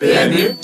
PMU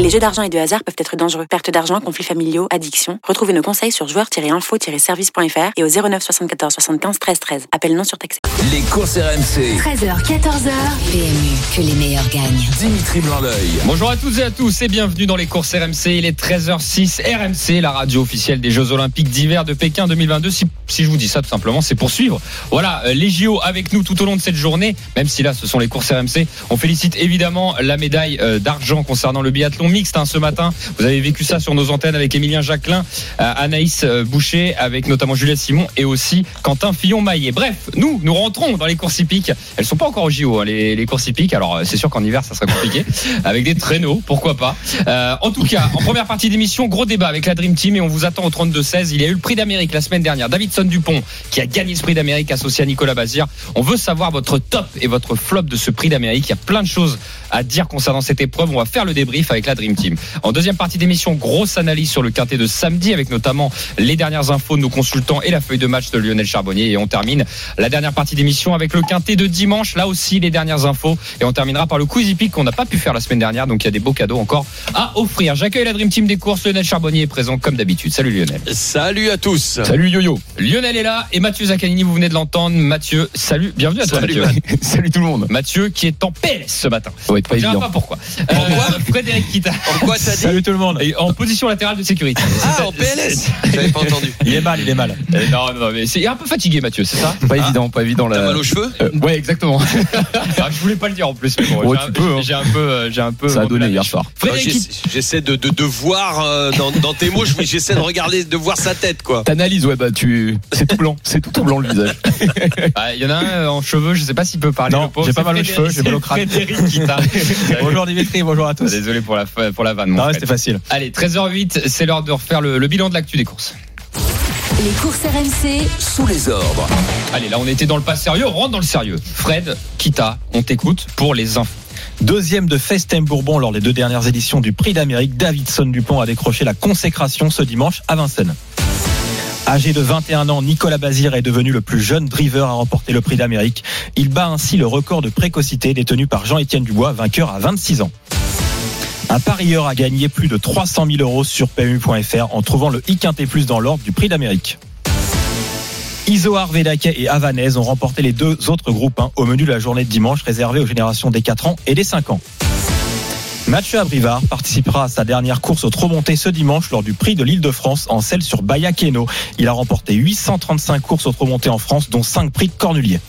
Les jeux d'argent et de hasard peuvent être dangereux. Perte d'argent, conflits familiaux, addiction. Retrouvez nos conseils sur joueurs-info-service.fr et au 09 74 75 13 13. Appel non surtaxé. Les courses RMC. 13h, 14h. PMU, que les meilleurs gagnent. Dimitri Blanc-L'œil. Bonjour à toutes et à tous et bienvenue dans les courses RMC. Il est 13h06. RMC, la radio officielle des Jeux Olympiques d'hiver de Pékin 2022. Si, si je vous dis ça tout simplement, c'est pour suivre. Voilà, euh, les JO avec nous tout au long de cette journée, même si là ce sont les courses RMC. On félicite évidemment la médaille euh, d'argent concernant le biathlon mixte hein, ce matin. Vous avez vécu ça sur nos antennes avec Émilien Jacquelin, euh, Anaïs euh, Boucher, avec notamment Juliette Simon et aussi Quentin Fillon-Maillet. Bref, nous, nous rentrons dans les courses hippiques. Elles sont pas encore au JO, hein, les, les courses hippiques. Alors, euh, c'est sûr qu'en hiver, ça sera compliqué. avec des traîneaux, pourquoi pas. Euh, en tout cas, en première partie d'émission, gros débat avec la Dream Team et on vous attend au 32-16. Il y a eu le prix d'Amérique la semaine dernière. Davidson Dupont, qui a gagné ce prix d'Amérique associé à Nicolas Bazir. On veut savoir votre top et votre flop de ce prix d'Amérique. Il y a plein de choses à dire concernant cette épreuve. On va faire le débrief avec la Dream Team. En deuxième partie d'émission, grosse analyse sur le quintet de samedi avec notamment les dernières infos de nos consultants et la feuille de match de Lionel Charbonnier. Et on termine la dernière partie d'émission avec le quintet de dimanche. Là aussi, les dernières infos. Et on terminera par le quiz hippique qu'on n'a pas pu faire la semaine dernière. Donc il y a des beaux cadeaux encore à offrir. J'accueille la Dream Team des courses. Lionel Charbonnier est présent comme d'habitude. Salut Lionel. Salut à tous. Salut Yo-Yo. Lionel est là et Mathieu Zaccanini, vous venez de l'entendre. Mathieu, salut. Bienvenue à toi Salut, Mathieu. Salut tout le monde. Mathieu qui est en PLS ce matin. Ça va être pas évident. pas pourquoi. Euh, Frédéric Pourquoi t'as dit Salut tout le monde. Et en position latérale de sécurité. Ah, en PLS J'avais pas entendu. Il est mal, il est mal. Euh, non, non, mais c'est un peu fatigué, Mathieu, c'est ça Pas évident, pas évident T'as là. mal aux cheveux Euh, ouais, exactement. Ah, Je voulais pas le dire en plus, mais bon, Ouais, j'ai tu un- peux, hein. J'ai un peu, euh, j'ai un peu. Ça a donné hier soir. Frédéric J'essa- Kita. J'essaie de, de, de voir euh, dans, dans tes mots, je- j'essaie de regarder, de voir sa tête, quoi. T'analyses, ouais, bah tu. C'est tout blanc. C'est tout, tout blanc le visage. Ah, Il y en a un euh, en cheveux, je sais pas s'il peut parler. Non, le pauvre, j'ai pas c'est mal aux Frédéric- cheveux, j'ai mal au crâne. c'est Frédéric Kita. bonjour Dimitri, bonjour à tous. Désolé pour la, pour la vanne. Non, c'était facile. Allez, 13h08, c'est l'heure de refaire le, le bilan de l'actu des courses. Les courses RMC, Sous les ordres. Allez, là on était dans le pas sérieux, on rentre dans le sérieux. Fred, Kita, on t'écoute pour les infos. Deuxième de Festin Bourbon lors des deux dernières éditions du Prix d'Amérique, Davidson Dupont a décroché la consécration ce dimanche à Vincennes. Âgé de 21 ans, Nicolas Bazir est devenu le plus jeune driver à remporter le Prix d'Amérique. Il bat ainsi le record de précocité détenu par Jean-Étienne Dubois, vainqueur à 26 ans. Un parieur a gagné plus de 300 000 euros sur PMU.fr en trouvant le I-Quintet Plus dans l'ordre du Prix d'Amérique. Isoar, Vedaquet et Havanaise ont remporté les deux autres groupes 1 au menu de la journée de dimanche réservée aux générations des 4 ans et des 5 ans. Mathieu Abrivard participera à sa dernière course au ce dimanche lors du prix de l'Île-de-France en selle sur Bayakeno. Il a remporté 835 courses au en France, dont 5 prix de Cornulier.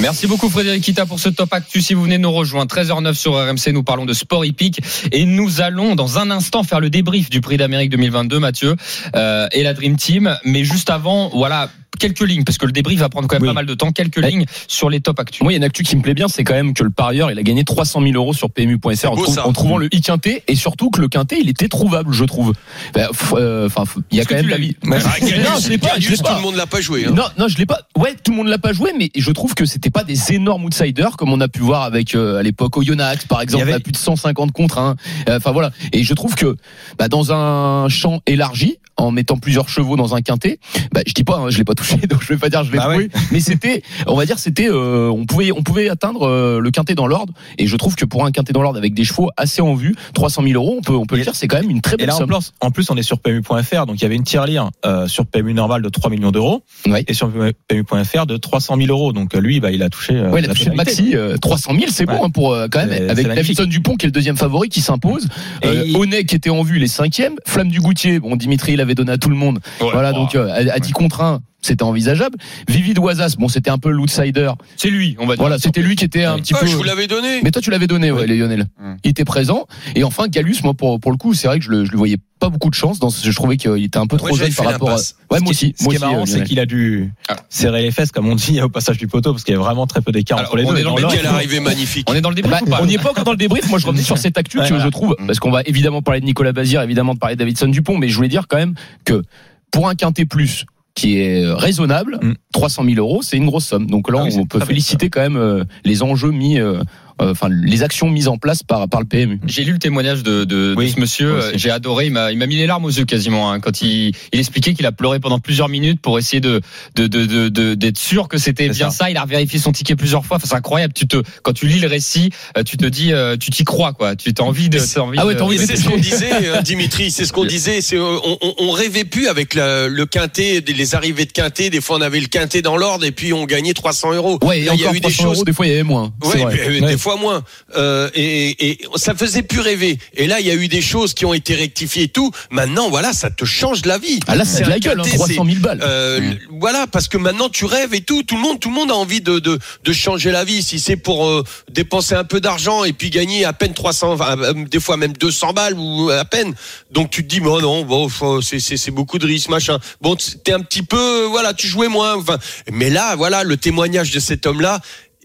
Merci beaucoup Frédéric Kita pour ce top actu. Si vous venez nous rejoindre, 13h09 sur RMC, nous parlons de sport hippique et nous allons dans un instant faire le débrief du Prix d'Amérique 2022, Mathieu euh, et la Dream Team. Mais juste avant, voilà quelques lignes parce que le débrief va prendre quand même Oui. pas mal de temps. Quelques Ouais. lignes sur les top actus. Moi, il y a une actu qui me plaît bien, c'est quand même que le parieur, il a gagné 300 000 euros sur PMU.fr en, beau, trou- ça. en trouvant le i-quintet et surtout que le quintet, il était trouvable, je trouve. Ben, f- euh, Enfin, f- il y a quand même David. vu Ouais. Non, je l'ai pas, je tout le monde l'a pas joué. hein. Non, non, je l'ai pas. Ouais, tout le monde l'a pas joué, mais je trouve que c'était pas des énormes outsiders comme on a pu voir avec euh, à l'époque Oyonnax, par exemple, Il y avait- à plus de 150 contre 1. Enfin voilà. Et je trouve que bah, dans un champ élargi, en mettant plusieurs chevaux dans un quintet, bah, je dis pas, hein, je l'ai pas touché, donc je vais pas dire je l'ai trouvé, ouais. mais c'était, on va dire, c'était, euh, on pouvait, on pouvait atteindre euh, le quintet dans l'ordre. Et je trouve que pour un quintet dans l'ordre avec des chevaux assez en vue, 300 000 euros, on peut, on peut le Et- dire, c'est quand même une très Et belle là, en somme. plus, en plus, on est sur PMU.fr, donc il y avait une tirelire euh, sur PMU normal de 3 millions d'euros Ouais. et sur PMU.fr de 300 000 euros. Donc euh, lui, bah, il a touché. Ouais, il a touché maxi, euh, 300 000, c'est bon hein, pour quand même avec. Davidson Dupont qui est le deuxième favori qui s'impose. Et Onet qui était en vue les cinquièmes, Flamme du Goutier, bon Dimitri il avait donné à tout le monde. voilà donc euh, à, à 10 contre 1, c'était envisageable. Vivi Doisas, bon c'était un peu l'outsider. C'est lui, on va dire. Voilà, c'était lui qui était un petit Ah, peu je vous l'avais donné. mais toi, tu l'avais donné, ouais, Lionel. Hum. Il était présent. Et enfin, Galus, moi, pour, pour le coup, c'est vrai que je le, je le voyais pas beaucoup de chance. Dans, ce- je trouvais qu'il était un peu trop jeune par rapport à. Ouais, Ce moi qui- aussi. Ce qui est marrant, c'est qu'il a dû Ah. serrer les fesses, comme on dit au passage du poteau, parce qu'il y a vraiment très peu d'écart entre les on deux. est dans le magnifique. On est dans le débrief Bah, on n'y est pas encore dans le débrief. Moi, je revenais sur cette actu que je trouve, parce qu'on va évidemment parler de Nicolas Bazir, évidemment de parler de Davidson Dupont, mais je voulais dire quand même que pour un quintet plus qui est euh, raisonnable, Mm. 300 000 euros, c'est une grosse somme. Donc là, Ah oui, on peut bien, féliciter quand même euh, les enjeux mis euh, enfin les actions mises en place par par le PMU. J'ai lu le témoignage de, de, Oui, de ce monsieur. euh, J'ai adoré. Il m'a, il m'a mis les larmes aux yeux quasiment hein, quand il, il expliquait qu'il a pleuré pendant plusieurs minutes pour essayer de, de, de, de- de- d'être sûr que c'était bien ça. ça. Il a vérifié son ticket plusieurs fois. Enfin, c'est incroyable. Tu te, quand tu lis le récit, euh, tu te dis, euh, tu t'y crois quoi. Tu t'as envie de, t'as envie Ah ouais, c'est ce qu'on disait, euh, Dimitri. C'est ce qu'on disait. C'est euh, on, on, on rêvait plus avec la- le quintet, les arrivées de quintet. Des fois, on avait le quintet dans l'ordre et puis on gagnait 300 euros. Ouais, et Là, il y a encore eu des 300 choses euros, des fois il y avait moins. Ouais, vrai. euh, des fois moins. Euh, et, et ça faisait plus rêver. Et là, il y a eu des choses qui ont été rectifiées et tout. Maintenant, voilà, ça te change la vie. Ah là c'est la gueule, hein, quintet, 300 000 balles. euh, Mm. Voilà, parce que maintenant tu rêves et tout. Tout le monde, tout le monde a envie de de, de changer la vie. Si c'est pour euh, dépenser un peu d'argent et puis gagner à peine 300, enfin, euh, des fois même 200 balles ou à peine. Donc tu te dis, bon non, bon, faut- c'est c'est c'est beaucoup de risques, machin. Bon, t'es un petit peu, voilà, tu jouais moins. Enfin, mais là, voilà, le témoignage de cet homme-là.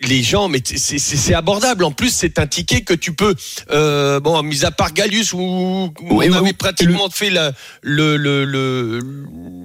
Les gens, mais c'est- abordable. En plus, c'est un ticket que tu peux, euh, bon, mis à part Gallius où, où on avait pratiquement fait la, le le le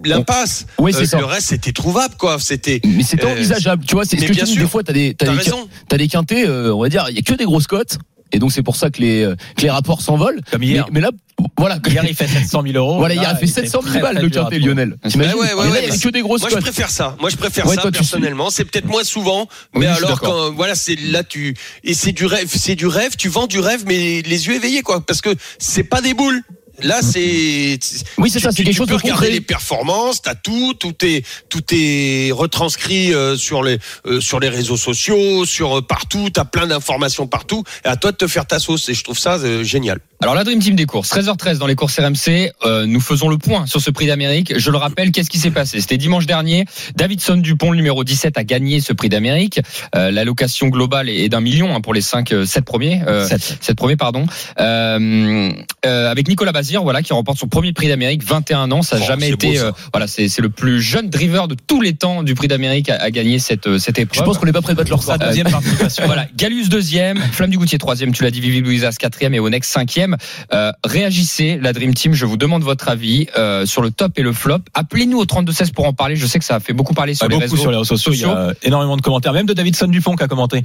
l'impasse. Oui, c'est Euh, ça. Le reste, c'était trouvable, quoi. C'était. Mais c'était Euh, envisageable, tu vois, c'est ce mais que bien tu dis, sûr. des fois t'as des t'as des, des quintés, euh, on va dire, il y a que des grosses cotes. Et donc c'est pour ça que les euh, que les rapports s'envolent. Comme Mais, hier. mais là, voilà. Hier, il fait 700 000 euros. Voilà, hier il fait était 700 000 très, balles le trouver. Lionel. T'imagines Ouais, ouais, ouais, que des grosses Moi, je préfère ça. Moi, je préfère Ouais, ça toi, personnellement. C'est peut-être moins souvent, Oui, mais alors quand voilà, c'est là tu et c'est du rêve, c'est du rêve. Tu vends du rêve, mais les yeux éveillés, quoi, parce que c'est pas des boules. Là, c'est Oui, c'est ça, c'est tu- quelque tu chose peux de regarder concret. les performances, t'as tout, tout est tout est retranscrit euh, sur les euh, sur les réseaux sociaux, sur euh, partout. T'as plein d'informations partout. Et à toi de te faire ta sauce. Et je trouve ça génial. Alors la Dream Team des courses, 13h13 dans les courses RMC, euh, nous faisons le point sur ce prix d'Amérique. Je le rappelle, qu'est-ce qui s'est passé? C'était dimanche dernier, Davidson Dupont, le numéro 17, a gagné ce prix d'Amérique. Euh, L'allocation globale est d'un million hein, pour les 5, 7 premiers. Euh, Sept. 7 premiers, pardon. Euh, euh, avec Nicolas Voilà, qui remporte son premier prix d'Amérique, 21 ans. Ça n'a Oh, jamais été... beau, ça. euh, voilà, c'est le plus jeune driver de tous les temps du prix d'Amérique à, à gagner cette, euh, cette Je épreuve. pense qu'on n'est pas prêt de battre leur Sa deuxième participation. Voilà, Galus deuxième, Flamme du Goutier troisième, tu l'as dit, Vivi Louisas quatrième et Onex cinquième. Euh, réagissez, la Dream Team, je vous demande votre avis euh, sur le top et le flop. Appelez-nous au 32-16 pour en parler. Je sais que ça a fait beaucoup parler sur les beaucoup réseaux. sur les réseaux sociaux. Il y a énormément de commentaires, même de Davidson Dupont qui a commenté.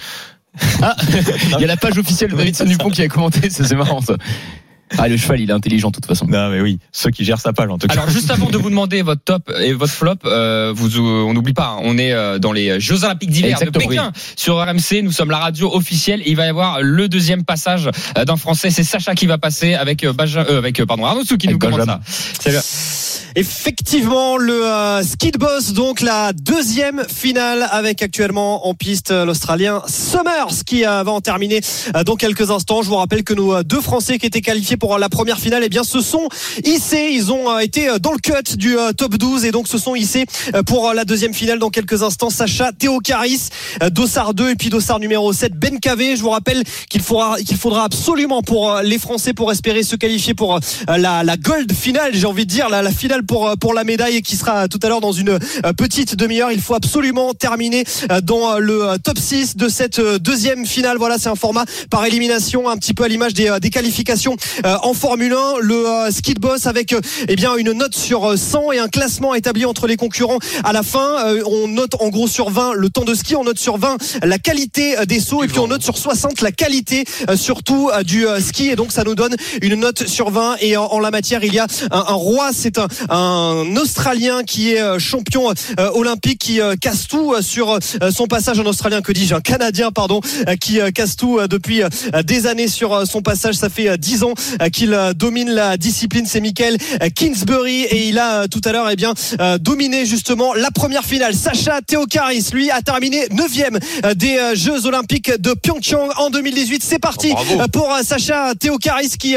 Ah, il y a la page officielle de Davidson Dupont qui a commenté, c'est marrant ça. Ah, le cheval, il est intelligent de toute façon. Non, mais oui, ceux qui gèrent sa page en tout cas. Alors juste avant de vous demander votre top et votre flop, euh, vous, on n'oublie pas, hein, on est euh, dans les Jeux Olympiques d'hiver de Pékin sur RMC. Nous sommes la radio officielle. Il va y avoir le deuxième passage euh, d'un Français. C'est Sacha qui va passer avec euh, Benja- euh, avec pardon Arnaud Souk qui nous Avec Benjamin. ça. Salut. Effectivement, le euh, Skid Boss, donc la deuxième finale avec actuellement en piste euh, l'Australien Summers qui euh, va en terminer euh, dans quelques instants. Je vous rappelle que nos euh, deux Français qui étaient qualifiés pour euh, la première finale, eh bien, se sont hissés. Ils ont été dans le cut du top 12 et donc se sont hissés pour la deuxième finale dans quelques instants. Sacha, Théo Caris, Dossard 2 et puis Dossard numéro 7, Ben Cavé. Je vous rappelle qu'il faudra, qu'il faudra absolument pour les Français pour espérer se qualifier pour la, la gold finale, j'ai envie de dire, la, la finale pour, euh, pour la médaille qui sera tout à l'heure dans une euh, petite demi-heure. Il faut absolument terminer euh, dans le top 6 de cette deuxième finale. Voilà, c'est un format par élimination, un petit peu à l'image des, des qualifications en Formule 1. Le euh, Skid Boss avec eh bien une note sur euh, 100 et un classement établi entre les concurrents à la fin. On note en gros sur 20 le temps de ski, on note sur 20 la qualité des sauts et puis on note sur 60 la qualité surtout du ski et donc ça nous donne une note sur 20 et en, en la matière il y a un, un roi, c'est un, un Australien qui est euh, champion euh, olympique qui euh, casse tout sur son passage en Australien, que dis-je, un Canadien pardon, qui casse tout depuis des années sur son passage. Ça fait 10 ans qu'il domine la discipline. C'est Michael Kingsbury et il a tout à l'heure eh bien dominé justement la première finale. Sacha Theokaris lui a terminé 9e des Jeux Olympiques de Pyeongchang en 2018. C'est parti Oh, bravo. pour Sacha Theokaris qui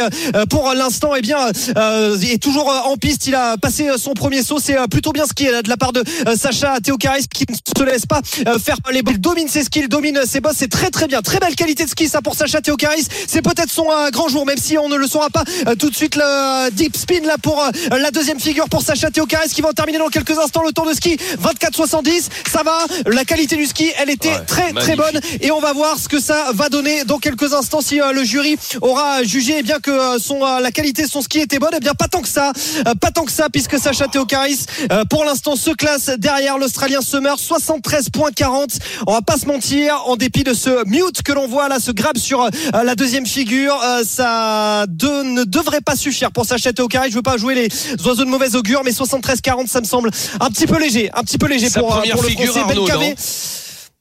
pour l'instant eh bien est toujours en piste. Il a euh, son premier saut. C'est euh, plutôt bien skié là, de la part de euh, Sacha Theokaris qui ne se laisse pas euh, faire les balles. Il domine ses skis, il domine ses bosses. C'est très très bien. Très belle qualité de ski ça pour Sacha Theokaris. C'est peut-être son euh, grand jour même si on ne le saura pas euh, tout de suite. Le euh, deep spin là pour euh, la deuxième figure pour Sacha Theokaris qui va en terminer dans quelques instants le temps de ski 24-70. Ça va. La qualité du ski elle était Ouais, très très bonne et on va voir ce que ça va donner dans quelques instants si euh, le jury aura jugé eh bien que euh, son euh, la qualité de son ski était bonne. Eh bien pas tant que ça, Euh, pas tant que ça puisque Sacha Théocaris, euh, pour l'instant, se classe derrière l'Australien Summer, 73 points 40. On va pas se mentir, en dépit de ce mute que l'on voit là, se grab sur euh, la deuxième figure, euh, ça de- ne devrait pas suffire pour Sacha Théocaris. Je veux pas jouer les oiseaux de mauvaise augure, mais 73-40, ça me semble un petit peu léger, un petit peu léger Sa pour, première pour le figure, Français. Arnaud,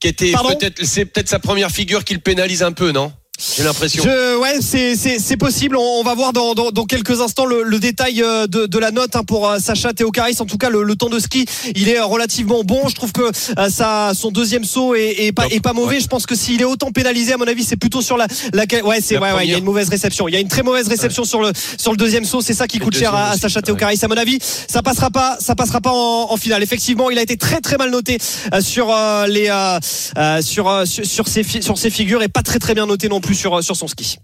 Qui était peut-être, c'est peut-être sa première figure qui le pénalise un peu, non? J'ai l'impression. Je, ouais, c'est c'est c'est possible. On, on va voir dans, dans, dans quelques instants le, le détail euh, de, de la note hein, pour euh, Sacha Théocaris. En tout cas, le, le temps de ski, il est euh, relativement bon. Je trouve que ça, son deuxième saut est, est pas est pas mauvais. Ouais. Je pense que s'il est autant pénalisé, à mon avis, c'est plutôt sur la la ouais, c'est ouais, ouais, il y a une mauvaise réception. Il y a une très mauvaise réception sur le sur le deuxième saut. C'est ça qui Le coûte cher à, à Sacha. Théocaris. À mon avis, ça passera pas, ça passera pas en, en finale. Effectivement, il a été très très mal noté euh, sur euh, les euh, sur, sur sur ses sur ses figures et pas très très bien noté non plus sur euh, sur son ski.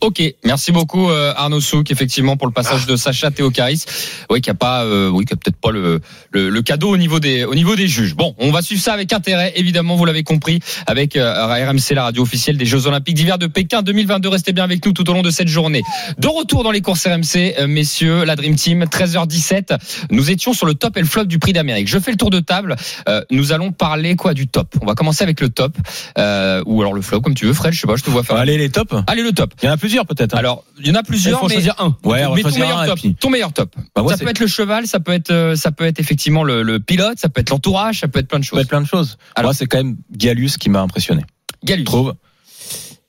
Ok, merci beaucoup euh, Arnaud Souk effectivement pour le passage de Sacha Théocaris. Oui, qui a pas, euh, oui, qui a peut-être pas le, le le cadeau au niveau des au niveau des juges. Bon, on va suivre ça avec intérêt, évidemment, vous l'avez compris, avec euh, RMC, la radio officielle des Jeux Olympiques d'hiver de Pékin 2022. Restez bien avec nous tout au long de cette journée. De retour dans les courses RMC, euh, messieurs, la Dream Team, 13h17. Nous étions sur le top et le flop du Prix d'Amérique. Je fais le tour de table. Euh, nous allons parler quoi du top? On va commencer avec le top euh, ou alors le flop comme tu veux, Fred. Je sais pas, je te vois faire. Allez, les tops. Allez le top. Il y en a plusieurs peut-être. hein. Alors, il y en a il plusieurs, faut mais, choisir un. Ouais, on va mais ton meilleur un. top. puis- Ton meilleur top. Bah, moi, ça peut être le cheval, ça peut être, euh, ça peut être effectivement le, le pilote, ça peut être l'entourage, ça peut être plein de Ça peut choses. être plein de choses. Alors- Moi, c'est quand même Galus qui m'a impressionné. Galus. Je trouve.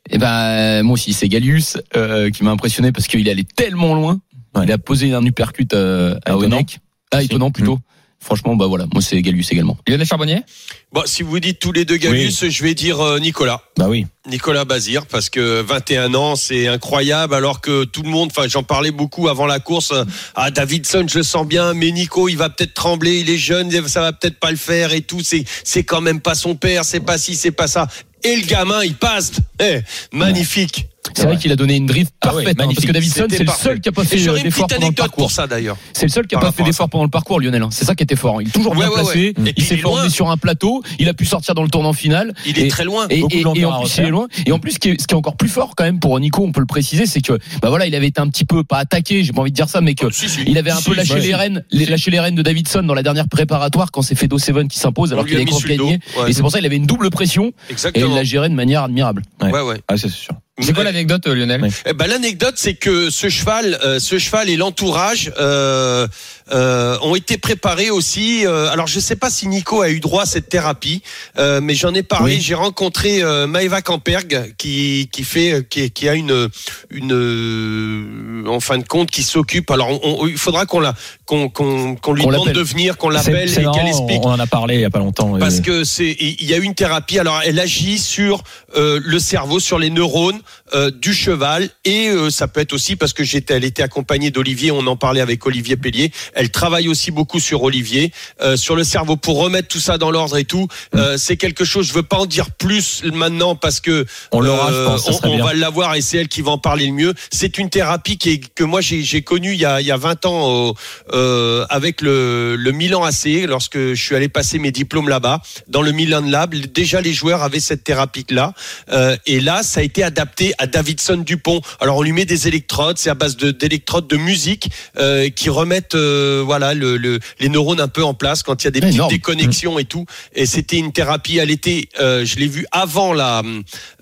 Eh ben moi aussi c'est Galius euh, qui m'a impressionné parce qu'il allait tellement loin. Ouais. Il a posé un uppercut euh, à Étonnant. Onek. Ah étonnant plutôt. Franchement bah voilà, moi c'est Galius également. Lionel Charbonnier Bon, si vous dites tous les deux Galus, je vais dire euh, Nicolas. Bah oui. Nicolas Bazir parce que 21 ans c'est incroyable alors que tout le monde enfin j'en parlais beaucoup avant la course euh, ah Davidson je le sens bien mais Nico il va peut-être trembler il est jeune ça va peut-être pas le faire et tout c'est c'est quand même pas son père c'est pas ci c'est pas ça et le gamin il passe Eh, magnifique C'est vrai qu'il a donné une drift Ah ouais, parfaite hein, parce que Davidson c'est le seul qui a pas fait euh, d'effort pendant le anecdote parcours. pour ça d'ailleurs C'est le seul qui a Par pas fait d'effort pendant le parcours Lionel. hein. C'est ça qui était fort. Il est toujours bien Ouais, ouais, placé. Et Il s'est il loin. sur un plateau. Il a pu sortir dans le tournant final. il est Et- très loin Et, et- et en plus, il est loin. Et en plus, ce qui, est, ce qui est encore plus fort quand même pour Nico, on peut le préciser, c'est que bah voilà, il avait été un petit peu pas attaqué, j'ai pas envie de dire ça, mais que Oh, si, si. il avait un Si, peu lâché les rênes, lâché les rênes de Davidson dans la dernière préparatoire quand c'est Fedo Seven qui s'impose alors qu'il a est mis grand sur le dos. gagné. Et c'est pour ça qu'il avait une double pression et il l'a géré de manière admirable. ouais ouais Ah, c'est sûr. C'est quoi l'anecdote, euh, Lionel? Eh ben, l'anecdote, c'est que ce cheval, euh, ce cheval et l'entourage euh, euh, ont été préparés aussi. euh, alors, je sais pas si Nico a eu droit à cette thérapie, euh, mais j'en ai parlé. Oui. J'ai rencontré euh, Maëva Camperg, qui qui fait, qui, qui a une une euh, en fin de compte, qui s'occupe. Alors, on- on- il faudra qu'on la qu'on qu'on qu'on lui demande de venir, qu'on l'appelle et qu'elle explique. On en a parlé il y a pas longtemps. Parce que c'est il y a une thérapie. Alors elle agit sur euh, le cerveau, sur les neurones euh, du cheval et euh, ça peut être aussi parce que j'étais, elle était accompagnée d'Olivier. On en parlait avec Olivier Pellier. Elle travaille aussi beaucoup sur Olivier, euh, sur le cerveau pour remettre tout ça dans l'ordre et tout. Euh, c'est quelque chose. Je veux pas en dire plus maintenant parce que On l'aura, je euh, pense. Ça on, serait on bien. va l'avoir et c'est elle qui va en parler le mieux. C'est une thérapie qui est, que moi j'ai j'ai connue il y a, il y a 20 ans au- euh, avec le, le Milan AC lorsque je suis allé passer mes diplômes là-bas dans le Milan Lab. Déjà les joueurs avaient cette thérapie là euh, et là ça a été adapté à Davidson Dupont. Alors on lui met des électrodes, c'est à base de d'électrodes de musique euh, qui remettent euh, voilà le, le- les neurones un peu en place quand il y a des petites Énorme. déconnexions et tout. Et c'était une thérapie. Elle était, euh, je l'ai vue avant la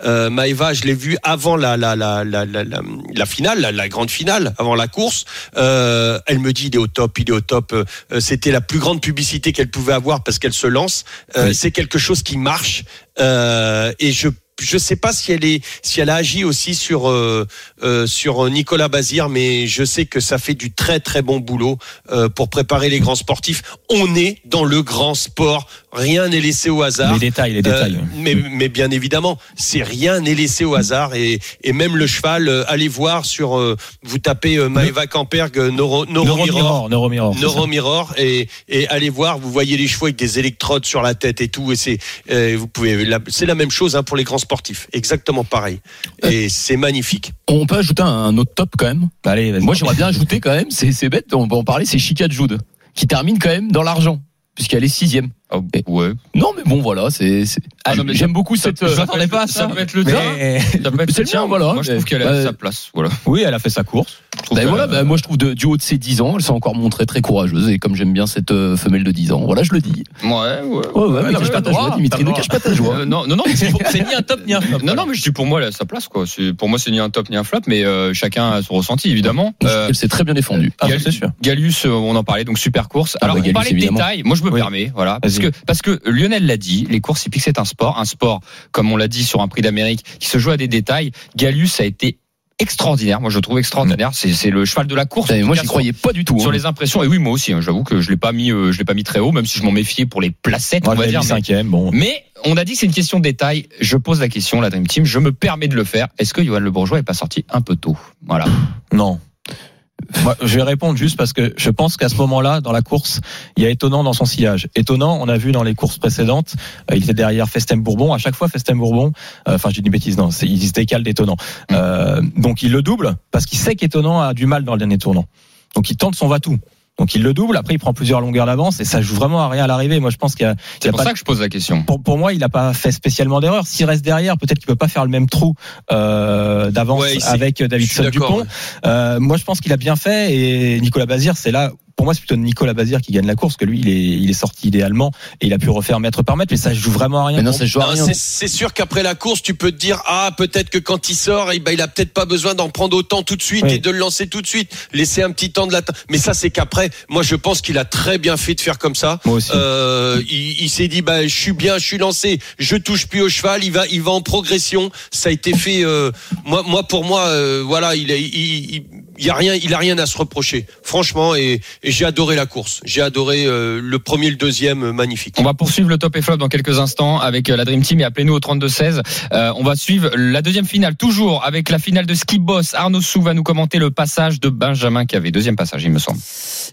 euh, Maëva, je l'ai vue avant la la la la la, finale, la, grande finale, avant la course. Euh, elle me dit il est au top, il est au top. Euh, c'était la plus grande publicité qu'elle pouvait avoir parce qu'elle se lance. Euh, Oui. C'est quelque chose qui marche. Euh, et je je sais pas si elle est si elle a agi aussi sur euh, euh, sur Nicolas Bazir, mais je sais que ça fait du très très bon boulot euh, pour préparer les grands sportifs. On est dans le grand sport, rien n'est laissé au hasard. Les détails, les Euh, détails. mais, mais bien évidemment, c'est rien n'est laissé au hasard et, et même le cheval, euh, allez voir sur euh, vous tapez euh, Maëva Camperg euh, Neuro, Neuromirror. Neuromirror, Neuromirror. et, et allez voir, vous voyez les chevaux avec des électrodes sur la tête et tout et c'est euh, vous pouvez c'est la même chose hein, pour les grands sportifs, exactement pareil et c'est magnifique. On peut ajouter un, un autre top quand même. Allez. Moi j'aimerais bien ajouter quand même, c'est c'est bête, on va en parler, c'est Chica Jude qui termine quand même dans l'argent puisqu'elle est sixième. Ah, ouais. Non, mais bon, voilà, c'est. Ah, mais J'aime beaucoup cette. je euh, m'attendais pas à Ça ça. peut être le tien. Mais- Ça peut être C'est le tien. mien, voilà. Moi, je trouve qu'elle a Euh, sa place. Voilà. Oui, elle a fait sa course. Je Ben qu'elle- voilà, ben moi je trouve de- du haut de ses 10 ans, elle s'est encore montrée très courageuse et comme j'aime bien cette euh, femelle de 10 ans, voilà, je le dis. Ouais, ouais. Ouais, ouais, mais non, cache mais pas ta joie, Dimitri, ne cache pas ta joie. Euh, non, non, non, mais c'est- C'est ni un top ni un flop. Non, non, mais je dis pour moi, elle a sa place, quoi. C'est- Pour moi, c'est ni un top ni un flop, mais euh, chacun a son ressenti, évidemment. Euh, Elle s'est très bien défendue. Ah, Gal- c'est sûr. Gallus, euh, on en parlait, donc super course. Ah Alors, bah, on parlait de détails. Moi, je me Oui. permets, voilà, parce. Que parce que Lionel l'a dit, les courses hippiques c'est un sport, un sport comme on l'a dit sur un Prix d'Amérique qui se joue à des détails. Gallus a été extraordinaire. Moi, je le trouve extraordinaire. C'est c'est le cheval de la course. Moi j'y croyais pas du tout. Sur hein. les impressions, et oui, moi aussi, hein, j'avoue que je l'ai pas mis, euh, je l'ai pas mis très haut, même si je m'en méfiais pour les placettes, Moi, on va dire. cinquième. Bon. mais on a dit que c'est une question de détail. Je pose la question, la Dream Team. Je me permets de le faire. Est-ce que Johan Le Bourgeois est pas sorti un peu tôt? Voilà. Non. Je vais répondre juste parce que je pense qu'à ce moment-là, dans la course, il y a étonnant dans son sillage. Étonnant, on a vu dans les courses précédentes, euh, il était derrière Festem Bourbon. À chaque fois, Festem Bourbon, euh, enfin, j'ai dit une bêtise, il se décale d'étonnant. Euh, donc, il le double parce qu'il sait qu'étonnant a du mal dans le dernier tournant. Donc, il tente son va-tout. Donc, il le double. Après, il prend plusieurs longueurs d'avance et ça joue vraiment à rien à l'arrivée. Moi, je pense qu'il y a, C'est pour pas ça que je pose la question. pour, pour moi, il n'a pas fait spécialement d'erreur. S'il reste derrière, peut-être qu'il peut pas faire le même trou euh, d'avance Ouais, avec suis Davidson Dupont. Euh, moi, je pense qu'il a bien fait et Nicolas Bazir, c'est là. Pour moi, c'est plutôt Nicolas Bazir qui gagne la course que lui, il est, il est sorti idéalement et il a pu refaire mètre par mètre, mais ça joue vraiment à rien. Mais non, ça joue à rien. c'est- C'est sûr qu'après la course, tu peux te dire ah peut-être que quand il sort, eh ben, il a peut-être pas besoin d'en prendre autant tout de suite Oui. et de le lancer tout de suite, laisser un petit temps de l'attente. Mais ça c'est qu'après, moi je pense qu'il a très bien fait de faire comme ça. Moi aussi. Euh, il il s'est dit bah je suis bien, je suis lancé, je touche plus au cheval, il va il va en progression. Ça a été fait. euh, moi moi pour moi euh, voilà il, a- il, il, il y a rien il a rien à se reprocher franchement et, et j'ai adoré la course. J'ai adoré euh, le premier, le deuxième, euh, magnifique. On va poursuivre le top et flop dans quelques instants avec euh, la Dream Team et appelez-nous au 32-16. Euh, on va suivre la deuxième finale, toujours avec la finale de Ski Boss. Arnaud Sou va nous commenter le passage de Benjamin Cavé. Deuxième passage, il me semble.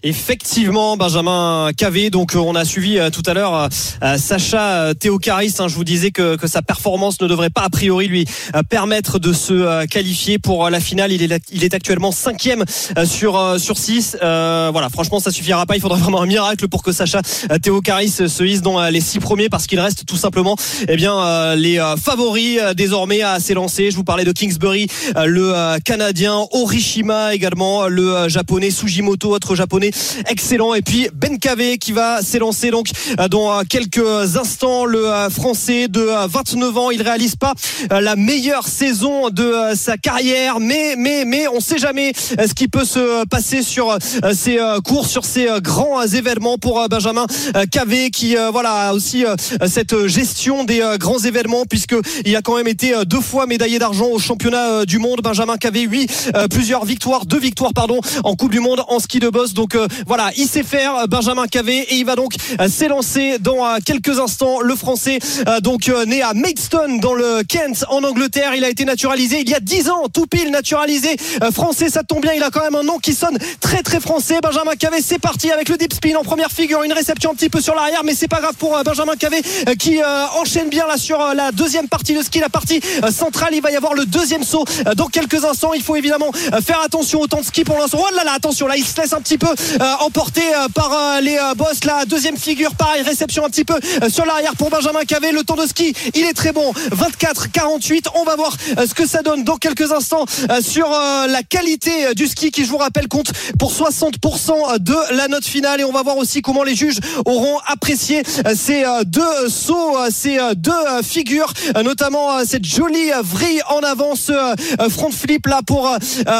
Effectivement, Benjamin Cavé. Donc, euh, on a suivi euh, tout à l'heure Sacha euh, Théocaris. hein. je vous disais que, que sa performance ne devrait pas a priori lui euh, permettre de se euh, qualifier pour euh, la finale. Il est, il est actuellement cinquième euh, sur euh, sur six. Euh, voilà, franchement, ça suffira pas. Il faudra vraiment un miracle pour que Sacha euh, Théocaris se hisse dans les six premiers parce qu'il reste tout simplement, eh bien, les favoris désormais à s'élancer. Je vous parlais de Kingsbury, le Canadien, Orishima également, le japonais Sujimoto, autre japonais excellent. Et puis Ben Cavé qui va s'élancer donc dans quelques instants. Le français de euh, 29 ans, il réalise pas la meilleure saison de sa carrière, mais mais mais on sait jamais ce qui peut se passer sur euh, ces euh, courses, sur ces euh, grands euh, événements pour euh, Benjamin euh, Cavé qui euh, voilà aussi euh, cette gestion des euh, grands événements puisque il a quand même été euh, deux fois médaillé d'argent au championnat euh, du monde. Benjamin Cavé, oui, euh, plusieurs victoires, deux victoires pardon en Coupe du Monde en ski de boss. Donc euh, voilà, il sait faire euh, Benjamin Cavé et il va donc euh, s'élancer dans euh, quelques instants. Le Français euh, donc euh, né à Maidstone dans le Kent en Angleterre, il a été naturalisé il y a 10 ans, tout pile naturalisé euh, français. Ça tombe bien, il a quand même un nom qui sonne très très français. Benjamin Cavé, c'est parti avec le deep spin en première figure, une réception un petit peu sur l'arrière, mais c'est pas grave pour euh, Benjamin Cavé euh, qui euh, enchaîne bien là sur la deuxième partie de ski, la partie centrale. Il va y avoir le deuxième saut dans quelques instants. Il faut évidemment faire attention au temps de ski pour l'instant. Oh là là, attention là, il se laisse un petit peu emporter par les boss. La deuxième figure, pareil, réception un petit peu sur l'arrière pour Benjamin Cavé. Le temps de ski, il est très bon, 24-48. On va voir ce que ça donne dans quelques instants sur la qualité euh, du ski qui, je vous rappelle, compte pour 60% de la note finale. Et on va voir aussi comment les juges auront apprécié euh, ces euh, deux sauts, ces deux figures, notamment cette jolie vrille en avant, ce front flip là pour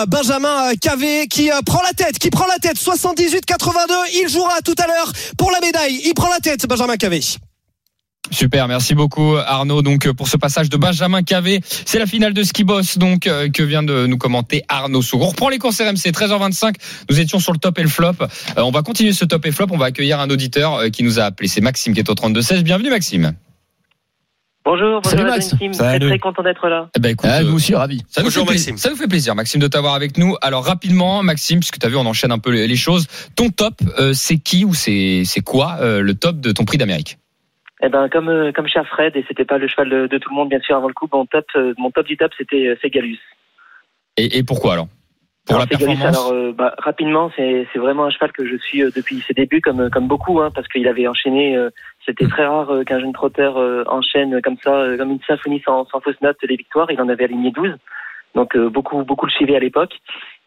Benjamin Cavé qui prend la tête, qui prend la tête, 78-82. Il jouera tout à l'heure pour la médaille. Il prend la tête, Benjamin Cavé. Super, merci beaucoup Arnaud. Donc euh, pour ce passage de Benjamin Cavé, c'est la finale de Ski Boss donc euh, que vient de nous commenter Arnaud Soug. On reprend les courses RMC 13h25. Nous étions sur le top et le flop. Euh, on va continuer ce top et flop. On va accueillir un auditeur qui nous a appelé. C'est Maxime qui est au 32 16. Bienvenue Maxime. Bonjour, bonjour Salut, Max. Dream Team. Salut. Très très content d'être là. Eh ben écoute, Ah, nous aussi, ravis. ça nous, Bonjour, fait Maxime. ça nous fait plaisir Maxime de t'avoir avec nous. Alors rapidement Maxime, puisque tu as vu on enchaîne un peu les, les choses. Ton top, euh, c'est qui ou c'est c'est quoi euh, le top de ton prix d'Amérique? Eh ben comme euh, comme cher Fred et c'était pas le cheval de, de tout le monde bien sûr avant le coup. Mon top euh, mon top du top c'était euh, c'est Galus. et, et pourquoi alors? Pour Alors, la performance? alors euh, bah, rapidement, c'est c'est vraiment un cheval que je suis euh, depuis ses débuts, comme comme beaucoup, hein, parce qu'il avait enchaîné. euh, C'était très rare qu'un jeune trotteur euh, enchaîne comme ça, euh, comme une symphonie sans, sans fausse note, les victoires. Il en avait aligné 12. Donc euh, beaucoup beaucoup le suivaient à l'époque.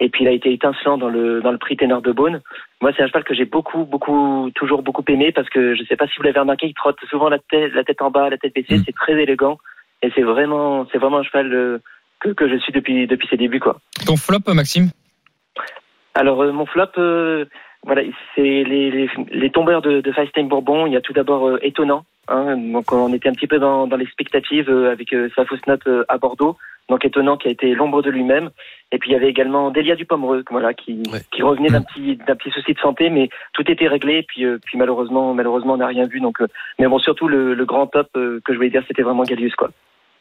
Et puis il a été étincelant dans le dans le prix Ténor de Beaune. Moi, c'est un cheval que j'ai beaucoup beaucoup toujours beaucoup aimé parce que je sais pas si vous l'avez remarqué, il trotte souvent la tête la tête en bas, la tête baissée. Mm. C'est très élégant et c'est vraiment c'est vraiment un cheval euh, que que je suis depuis depuis ses débuts quoi. Ton flop, Maxime? Alors euh, mon flop, euh, voilà, c'est les, les, les tombeurs de, de Feinstein Bourbon. Il y a tout d'abord euh, étonnant. Hein, donc on était un petit peu dans, dans l'expectative euh, avec euh, sa fausse note euh, à Bordeaux. Donc étonnant qui a été l'ombre de lui-même. Et puis il y avait également Delia Dupomereux, voilà, qui, Ouais. qui revenait d'un petit d'un petit souci de santé, mais tout était réglé. Et puis euh, puis malheureusement malheureusement on n'a rien vu. Donc euh, mais bon surtout le, le grand top euh, que je voulais dire c'était vraiment Gallius quoi.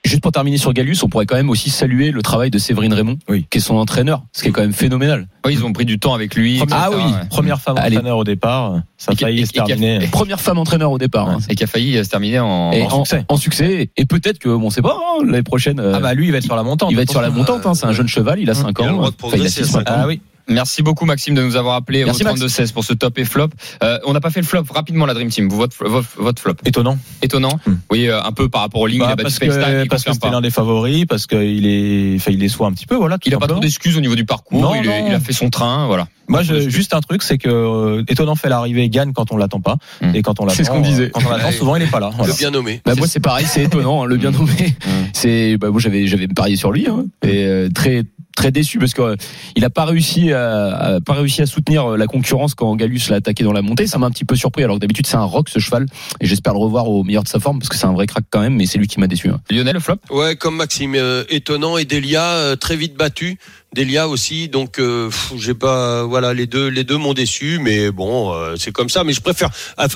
Juste pour terminer sur Gallus, on pourrait quand même aussi saluer le travail de Séverine Raymond, Oui. qui est son entraîneur, ce qui est quand même phénoménal. Oui, ils ont pris du temps avec lui. Première- Ah oui. ouais. Première femme Allez. entraîneur au départ, ça a failli et- se a- terminer. Première femme entraîneur au départ. hein. Et qui a failli euh, se terminer en. En succès. en succès. Et peut-être que, bon, on sait pas, hein, l'année prochaine. euh, Ah bah lui il va être sur la montante. il va être sur la attention. montante, hein, c'est un jeune cheval, il a 5 Il a le ans. droit de Enfin, il a progresser, 6 ça. maintenant. Ah oui. Merci beaucoup Maxime de nous avoir appelé au Merci, Max. 32-16 pour ce top et flop. Euh, on n'a pas fait le flop rapidement la Dream Team. Vous, votre, votre, votre flop. Étonnant. Étonnant. Hmm. Oui, euh, un peu par rapport aux lignes. il Bah, parce que parce que c'était l'un des favoris, parce qu'il est, enfin, il déçoit un petit peu, voilà. tout Il a pas trop d'excuses au niveau du parcours. Non, il, est- non. il a fait son train, voilà. Moi, je, juste un truc, c'est que euh, étonnant fait l'arrivée, gagne quand on l'attend pas, Mm. et quand on l'attend, C'est ce qu'on disait. euh, Quand on l'attend, souvent il est pas là. Voilà. Le bien nommé. Bah moi c'est pareil, c'est étonnant, hein, le bien nommé. C'est bah moi j'avais j'avais parié sur lui hein, et euh, très très déçu parce que euh, il a pas réussi à, à- pas réussi à soutenir euh, la concurrence quand Galus l'a attaqué dans la montée. Ça m'a un petit peu surpris alors que d'habitude c'est un rock ce cheval et j'espère le revoir au meilleur de sa forme parce que c'est un vrai crack quand même mais c'est lui qui m'a déçu. hein. Lionel, le flop? Ouais, comme Maxime, euh, étonnant et Delia euh, très vite battu. Delia aussi, donc euh, j'ai pas, voilà, les deux, les deux m'ont déçu, mais bon, euh, c'est comme ça. Mais je préfère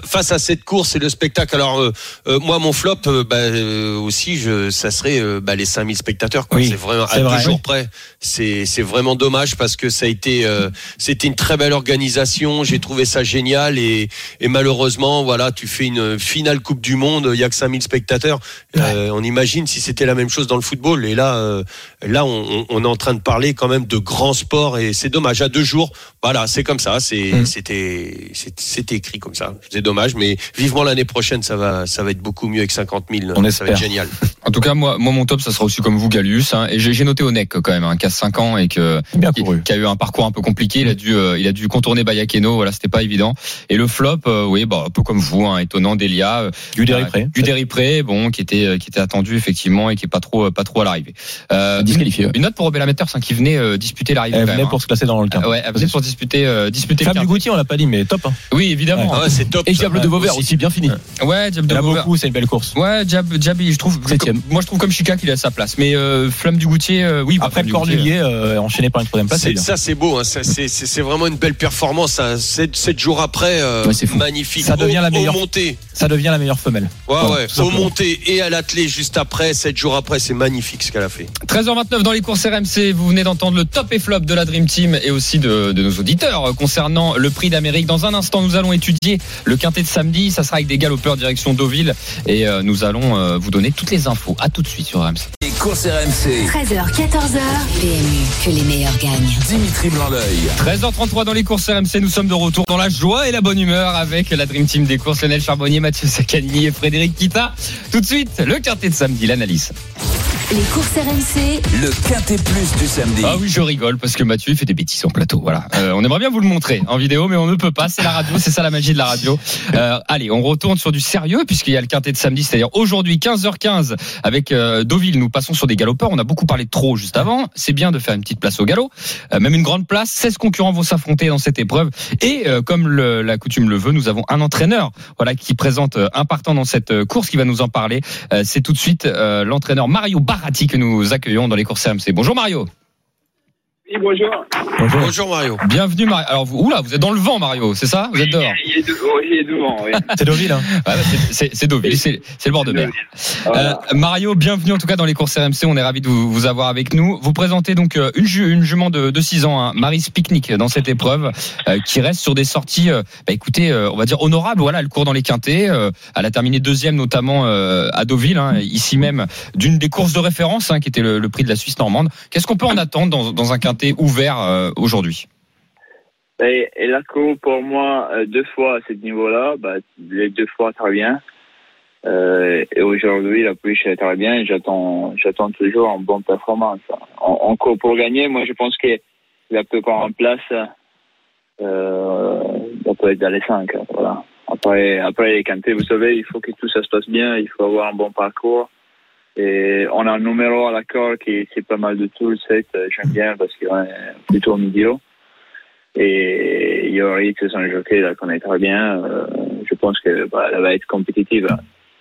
face à cette course et le spectacle. Alors euh, euh, moi, mon flop, euh, bah, euh, aussi, je, ça serait bah, les 5000 spectateurs. quoi. Oui, c'est vraiment à vrai. deux jours près. C'est c'est vraiment dommage parce que ça a été, euh, c'était une très belle organisation. J'ai trouvé ça génial et, et malheureusement, voilà, tu fais une finale Coupe du Monde, il y a que 5000 spectateurs. Euh, on imagine si c'était la même chose dans le football. Et là, euh, là, on, on- on est en train de parler quand même de grand sport et c'est dommage. À deux jours, voilà, c'est comme ça. Mm. c'était, c'est- c'était écrit comme ça. C'est dommage, mais vivement l'année prochaine, ça va, ça va être beaucoup mieux avec 50 000. On ça va espère. être génial. En tout cas, moi, moi, mon top, ça sera aussi comme vous, Gallius. hein. et j'ai noté Onek quand même, hein, qui a 5 ans et que Bien qui, a eu un parcours un peu compliqué. Il a dû, euh, il a dû contourner Bayakeno. Voilà, c'était pas évident. Et le flop, euh, oui, bah, un peu comme vous, hein, étonnant, Delia. euh, Du déripré. Du Déripré, bon, qui était, euh, qui était attendu effectivement et qui est pas trop, euh, pas trop à l'arrivée. Euh, Disqualifié. Une note pour Robert Lametters, hein, qui venait euh, disputer l'arrivée. Elle venait même, pour se classer dans le hein. quintet. Ouais, elle venait pour disputer, euh, disputer quintet. Goutti, on l'a pas dit, mais top. Hein. Oui, évidemment. Ah c'est top. Et. Diable de Vauvert Aussi. bien fini. Ouais, Diable de Vauvert. beaucoup, c'est une belle course. Ouais, Jab, Jabi, je trouve. Septième. Moi, je trouve comme Chica qu'il a sa place. Mais euh, Flamme du Goutier, euh, oui. bah, Après Flamme le du Goutier, Cordelier, euh, enchaîné par une troisième place, ça c'est beau, hein. C'est vraiment une belle performance. hein. Sept, sept jours après, euh, magnifique. Ça devient la meilleure- Ça devient la meilleure femelle. ouais, ouais. Au monté et à l'attelé juste après, sept jours après, c'est magnifique ce qu'elle a fait. 13h29 dans les courses RMC, vous venez d'entendre le top et flop de la Dream Team et aussi de, de nos auditeurs concernant le prix d'Amérique. Dans un instant, nous allons étudier le quintet de samedi. Ça sera avec des galopeurs direction Deauville et euh, nous allons euh, vous donner toutes les infos. À tout de suite sur RMC. Les courses RMC. 13h, 14h, PMU, que les meilleurs gagnent. Dimitri Blanc-L'œil. 13h33 dans les courses RMC, nous sommes de retour dans la joie et la bonne humeur avec la Dream Team des courses, Lionel Charbonnier, Mathieu Sacanini et Frédéric Kita. Tout de suite, le quintet de samedi, l'analyse. Les courses RMC, Le quintet plus du samedi. Ah oui, je rigole parce que Mathieu il fait des bêtises en plateau. Voilà. Euh, on aimerait bien vous le montrer en vidéo, mais on ne peut pas. C'est la radio, c'est ça la magie de la radio. Euh, allez, on retourne sur du sérieux puisqu'il y a le quintet de samedi, c'est-à-dire aujourd'hui 15h15 avec euh, Deauville. Nous passons sur des galopeurs. On a beaucoup parlé de trop juste avant. C'est bien de faire une petite place au galop, Euh, même une grande place. 16 concurrents vont s'affronter dans cette épreuve. Et euh, comme le- la coutume le veut, nous avons un entraîneur, voilà, qui présente euh, un partant dans cette course, qui va nous en parler. Euh, c'est tout de suite euh, l'entraîneur Mario Baratti que nous accueillons dans les courses RMC. Bonjour Mario. Oui, bonjour. Bonjour. Bonjour Mario. Bienvenue Mario. Alors vous, oula, vous êtes dans le vent Mario, c'est ça? Vous êtes dehors Il est, de- oh, il est devant, oui. C'est Deauville, hein. Ouais, bah, c'est- Deauville, c'est le bord de mer. Voilà. Euh, Mario, bienvenue en tout cas dans les courses RMC. On est ravis de vous, vous avoir avec nous. Vous présentez donc euh, une, ju- une jument de, de 6 ans, hein, Marie Picnic, dans cette épreuve, euh, qui reste sur des sorties, euh, bah, écoutez, euh, on va dire honorables. Voilà, elle court dans les quintés. euh, elle a terminé deuxième notamment euh, à Deauville, hein, ici même, d'une des courses de référence, hein, qui était le, le prix de la Suisse normande. Qu'est-ce qu'on peut en attendre dans, dans un quintet ouvert euh, aujourd'hui Et, et la pour moi, euh, deux fois à ce niveau-là, bah, les deux fois très bien. Euh, et aujourd'hui, la pouliche est très bien. J'attends, j'attends toujours une bonne performance. En, en pour gagner, moi, je pense qu'il a peu pas en place. Euh, on peut être dans les cinq. Voilà. Après, après les quintés, vous savez, il faut que tout ça se passe bien. Il faut avoir un bon parcours. Et on a un numéro à l'accord qui c'est pas mal de tout, le 7, euh, j'aime bien parce qu'il est plutôt milieu. Et Yori, c'est son jockey, là, qu'on très bien. Euh, je pense que bah, va être compétitive.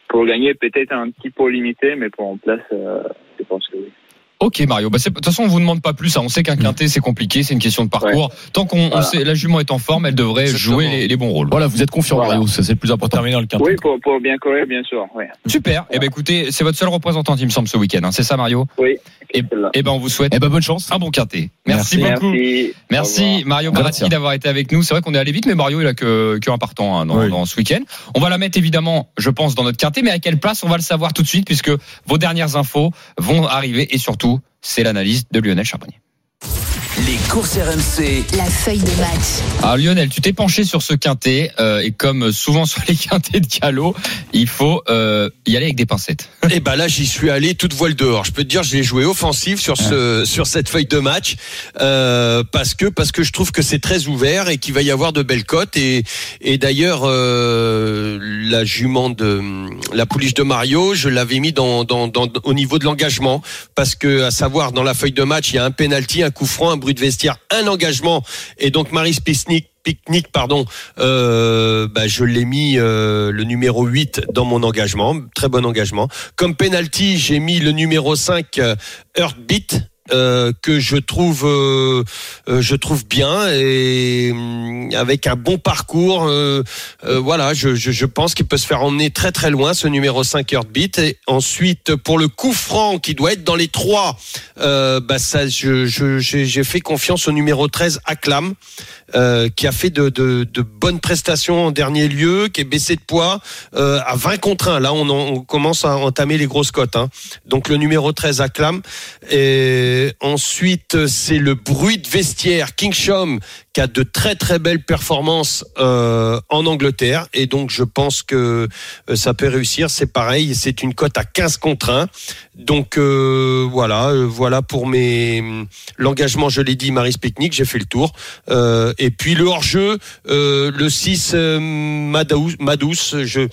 Pour gagner, peut-être un petit peu limité, mais pour en place, euh, je pense que oui. Ok Mario, bah, c'est- de toute façon on vous demande pas plus. hein. On sait qu'un quintet c'est compliqué, c'est une question de parcours. Tant qu'on on Voilà. sait la jument est en forme, elle devrait Exactement. jouer les, les bons rôles. Voilà, vous êtes confiant, Voilà. Mario, c'est le plus Pour important. terminer dans le quintet. Oui, pour, pour bien courir, bien sûr. Oui, Super. Eh ben écoutez, c'est votre seule représentante il me semble ce week-end. hein. C'est ça Mario? Oui Et, celle-là. eh ben on vous souhaite Eh ben, bonne chance. un bon quintet. Merci, Merci. beaucoup. Merci. Mario. Baratti d'avoir été avec nous. C'est vrai qu'on est allé vite, mais Mario il a que, que un partant hein, dans, Oui. dans ce week-end. On va la mettre évidemment, je pense, dans notre quintet, mais à quelle place on va le savoir tout de suite puisque vos dernières infos vont arriver et surtout c'est l'analyse de Lionel Charbonnier. Les courses RMC. La feuille de match. Alors Lionel, tu t'es penché sur ce quintet euh, et comme souvent sur les quintets de galop, il faut euh, y aller avec des pincettes. Et ben là, j'y suis allé toute voile dehors. Je peux te dire, je l'ai joué offensif sur ce sur cette feuille de match euh, parce que parce que je trouve que c'est très ouvert et qu'il va y avoir de belles cotes et et d'ailleurs euh, la jument de la pouliche de Mario, je l'avais mis dans, dans dans au niveau de l'engagement parce que à savoir dans la feuille de match, il y a un penalty, un coup franc, un bruit de vestiaire, un engagement et donc Marie Spisnik Picnic, pardon, euh, bah, je l'ai mis euh, le numéro 8 dans mon engagement, très bon engagement. Comme penalty, j'ai mis le numéro 5 euh, Heartbeat. Euh, que je trouve euh, euh, je trouve bien et hum, avec un bon parcours euh, voilà je, je, je pense qu'il peut se faire emmener très très loin ce numéro 5 Heartbeat et ensuite pour le coup franc qui doit être dans les trois bah ça je j'ai fait confiance au numéro 13 Acclam qui a fait de, de, de bonnes prestations en dernier lieu, qui est baissé de poids à 20 contre 1. Là, on, on commence à entamer les grosses cotes. Hein. Donc le numéro 13 acclame. Et ensuite, c'est le bruit de vestiaire King Shom qui a de très très belles performances euh, en Angleterre. Et donc je pense que euh, ça peut réussir. C'est pareil, c'est une cote à 15 contre 1. Donc euh, voilà, voilà pour mes l'engagement. Je l'ai dit, Maris Picnic, j'ai fait le tour. Et puis le hors-jeu, euh, le 6 euh, Madous, je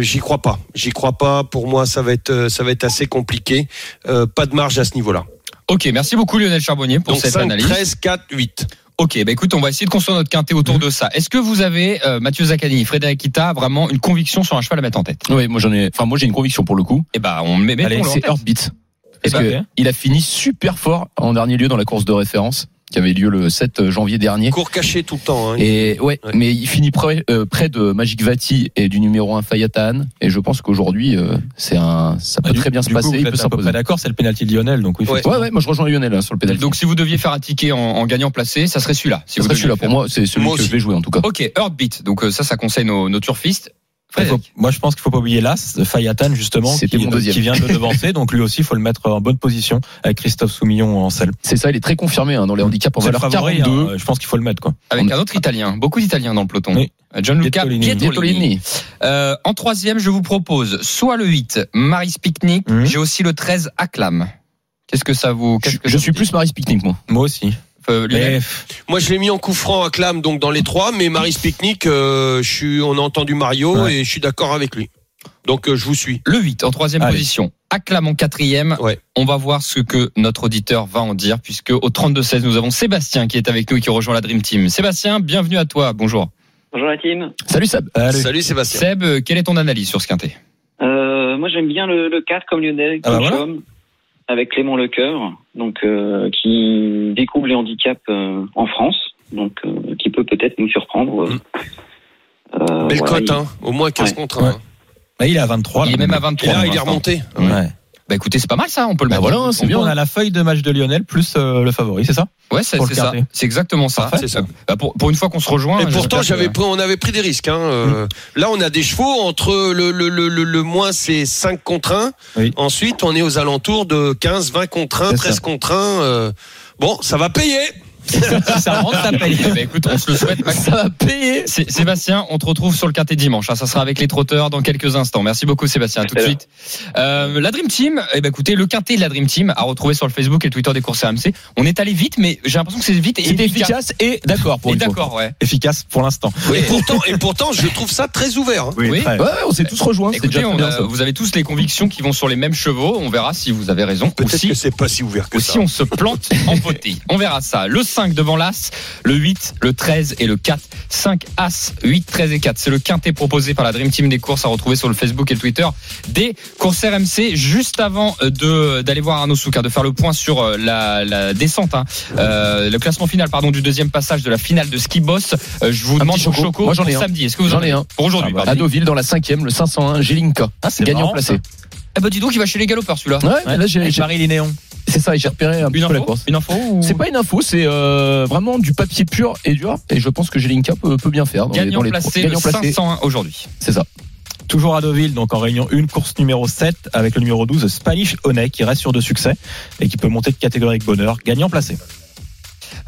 j'y crois pas. J'y crois pas. Pour moi, ça va être ça va être assez compliqué. Pas de marge à ce niveau-là. Ok, merci beaucoup Lionel Charbonnier pour Donc cette 5, analyse. 13, 4, 8. Ok, bah écoute, on va essayer de construire notre quintet autour de ça. Est-ce que vous avez, euh, Mathieu Zaccani, Frédéric Kita, vraiment une conviction sur un cheval à mettre en tête? Oui, moi j'en ai, enfin moi j'ai une conviction pour le coup. Eh ben, on met, Allez, C'est. Heartbeat. Parce Eh ben, que il a fini super fort en dernier lieu dans la course de référence qui avait lieu le 7 janvier dernier. Cours caché tout le temps. Hein. Et ouais, Ouais. mais il finit près, euh, près de Magic Vati et du numéro 1 Fayatan. Et je pense qu'aujourd'hui, euh, c'est un, ça peut Bah, du- très bien se coup, passer. vous il peut êtes à peu s'imposer. près d'accord, c'est le penalty de Lionel, donc oui. Ouais. Ouais, ouais, moi je rejoins Lionel hein, sur le pédale. Donc si vous deviez faire un ticket en, en gagnant placé, ça serait celui-là. Si ça vous serait celui-là pour moi, c'est celui Moi que je vais jouer en tout cas. Ok, Heartbeat. Donc euh, ça, ça conseille nos, nos turfistes. Faut- moi, je pense qu'il faut pas oublier l'As, Fayatan, justement, qui, mon deuxième. qui vient de devancer. Donc, lui aussi, il faut le mettre en bonne position avec Christophe Soumillon en selle. C'est ça, il est très confirmé hein, dans les handicaps en C'est le valeur favori, 42. hein, je pense qu'il faut le mettre, quoi. Avec On- un autre Italien, beaucoup d'Italiens dans le peloton. Oui. Euh, Gianluca Pietrolini. Euh, en troisième, je vous propose soit le 8, Maris Picnic. Mhm. J'ai aussi le 13, Acclam. Qu'est-ce que ça vous Je, que je ça suis plus Maris Picnic moi. Moi aussi. Euh, Mais, Moi, je l'ai mis en coup franc à Clam, donc dans les trois. Mais Maris Picnic, euh, je suis, on a entendu Mario Ouais. et je suis d'accord avec lui. Donc euh, je vous suis. Le 8 en troisième Allez. position. Acclam en quatrième. Ouais. On va voir ce que notre auditeur va en dire, puisque au 32-16, nous avons Sébastien qui est avec nous et qui rejoint la Dream Team. Sébastien, bienvenue à toi. Bonjour. Bonjour la team. Salut allez. Salut Sébastien. Seb, quelle est ton analyse sur ce quintet? Euh, moi j'aime bien le, le 4 comme Lionel, Ah bah comme voilà. Avec Clément Lecoeur, donc euh, qui découvre les handicaps euh, en France, donc euh, qui peut peut-être nous surprendre. euh. Euh, Belle voilà, cote, il- hein. Au moins 15 Ouais. contre 1. Ouais. Bah, il est à 23. Il est là. même à Et 23. là, pour il est remonté. Ouais. Bah écoutez, c'est pas mal ça, on peut le Bah mettre. voilà, c'est Donc, bien. on a la feuille de match de Lionel plus euh, le favori, c'est ça Ouais, c'est c'est ça. C'est exactement ça. Parfait. C'est ça. Bah, pour, pour une fois qu'on se rejoint. Et pourtant, j'avais pris, on avait pris des risques. Hein. Euh, Là, on a des chevaux entre le, le, le, le, le moins, c'est 5 contre 1. Oui. Ensuite, on est aux alentours de 15, 20 contre 1, C'est 13 ça. contre 1. Euh, Bon, ça va payer. Si ça rentre, ça paye. Eh ben, écoute, on se le souhaite. Max. Ça va payer. Sébastien, on te retrouve sur le quintet dimanche. hein. Ça sera avec les trotteurs dans quelques instants. Merci beaucoup, Sébastien. À tout de suite. Euh, la Dream Team, eh ben, écoutez, le quintet de la Dream Team à retrouver sur le Facebook et le Twitter des courses RMC. On est allé vite, mais j'ai l'impression que c'est vite et C'était efficace et d'accord pour Et une fois. d'accord, ouais. Efficace pour l'instant. Et pourtant, et pourtant, je trouve ça très ouvert. hein. Oui. très. Ouais, on s'est tous rejoints. C'est Écoutez, déjà très on bien, a- ça. vous avez tous les convictions qui vont sur les mêmes chevaux. On verra si vous avez raison. Ou Peut-être si, que c'est pas si ouvert que ou ça. si on se plante en poté. On verra ça. Le 5 devant l'As, le 8, le 13 et le 4. 5 As, 8, 13 et 4. C'est le quintet proposé par la Dream Team des courses à retrouver sur le Facebook et le Twitter des courses RMC. Juste avant euh, de d'aller voir Arnaud Souk, hein, de faire le point sur euh, la, la descente, hein, euh, le classement final pardon du deuxième passage de la finale de Ski Boss. Euh, je vous Un demande pour choco. Choco Moi, j'en pour ai un. samedi. Est-ce que vous J'en en ai avez un. pour aujourd'hui Ah bah, pardon. À Deauville, dans la cinquième, le 501, Jelinka. Ah, c'est Gagnant marrant, placé. Eh ben dis donc, il va chez les galopeurs celui-là. Ouais, mais là, j'ai, Marie Linéon. c'est ça, et j'ai repéré un petit Une peu la info course. Une info ou- C'est pas une info, c'est euh, vraiment du papier pur et dur. Et je pense que Jelinka peut, peut bien faire. Dans les, Gagnant les placé, gagnant le placé. 501 aujourd'hui. C'est ça. Toujours à Deauville, donc en réunion 1, course numéro 7, avec le numéro 12, Spanish Honey, qui reste sur deux succès et qui peut monter de catégorie avec bonheur. Gagnant placé.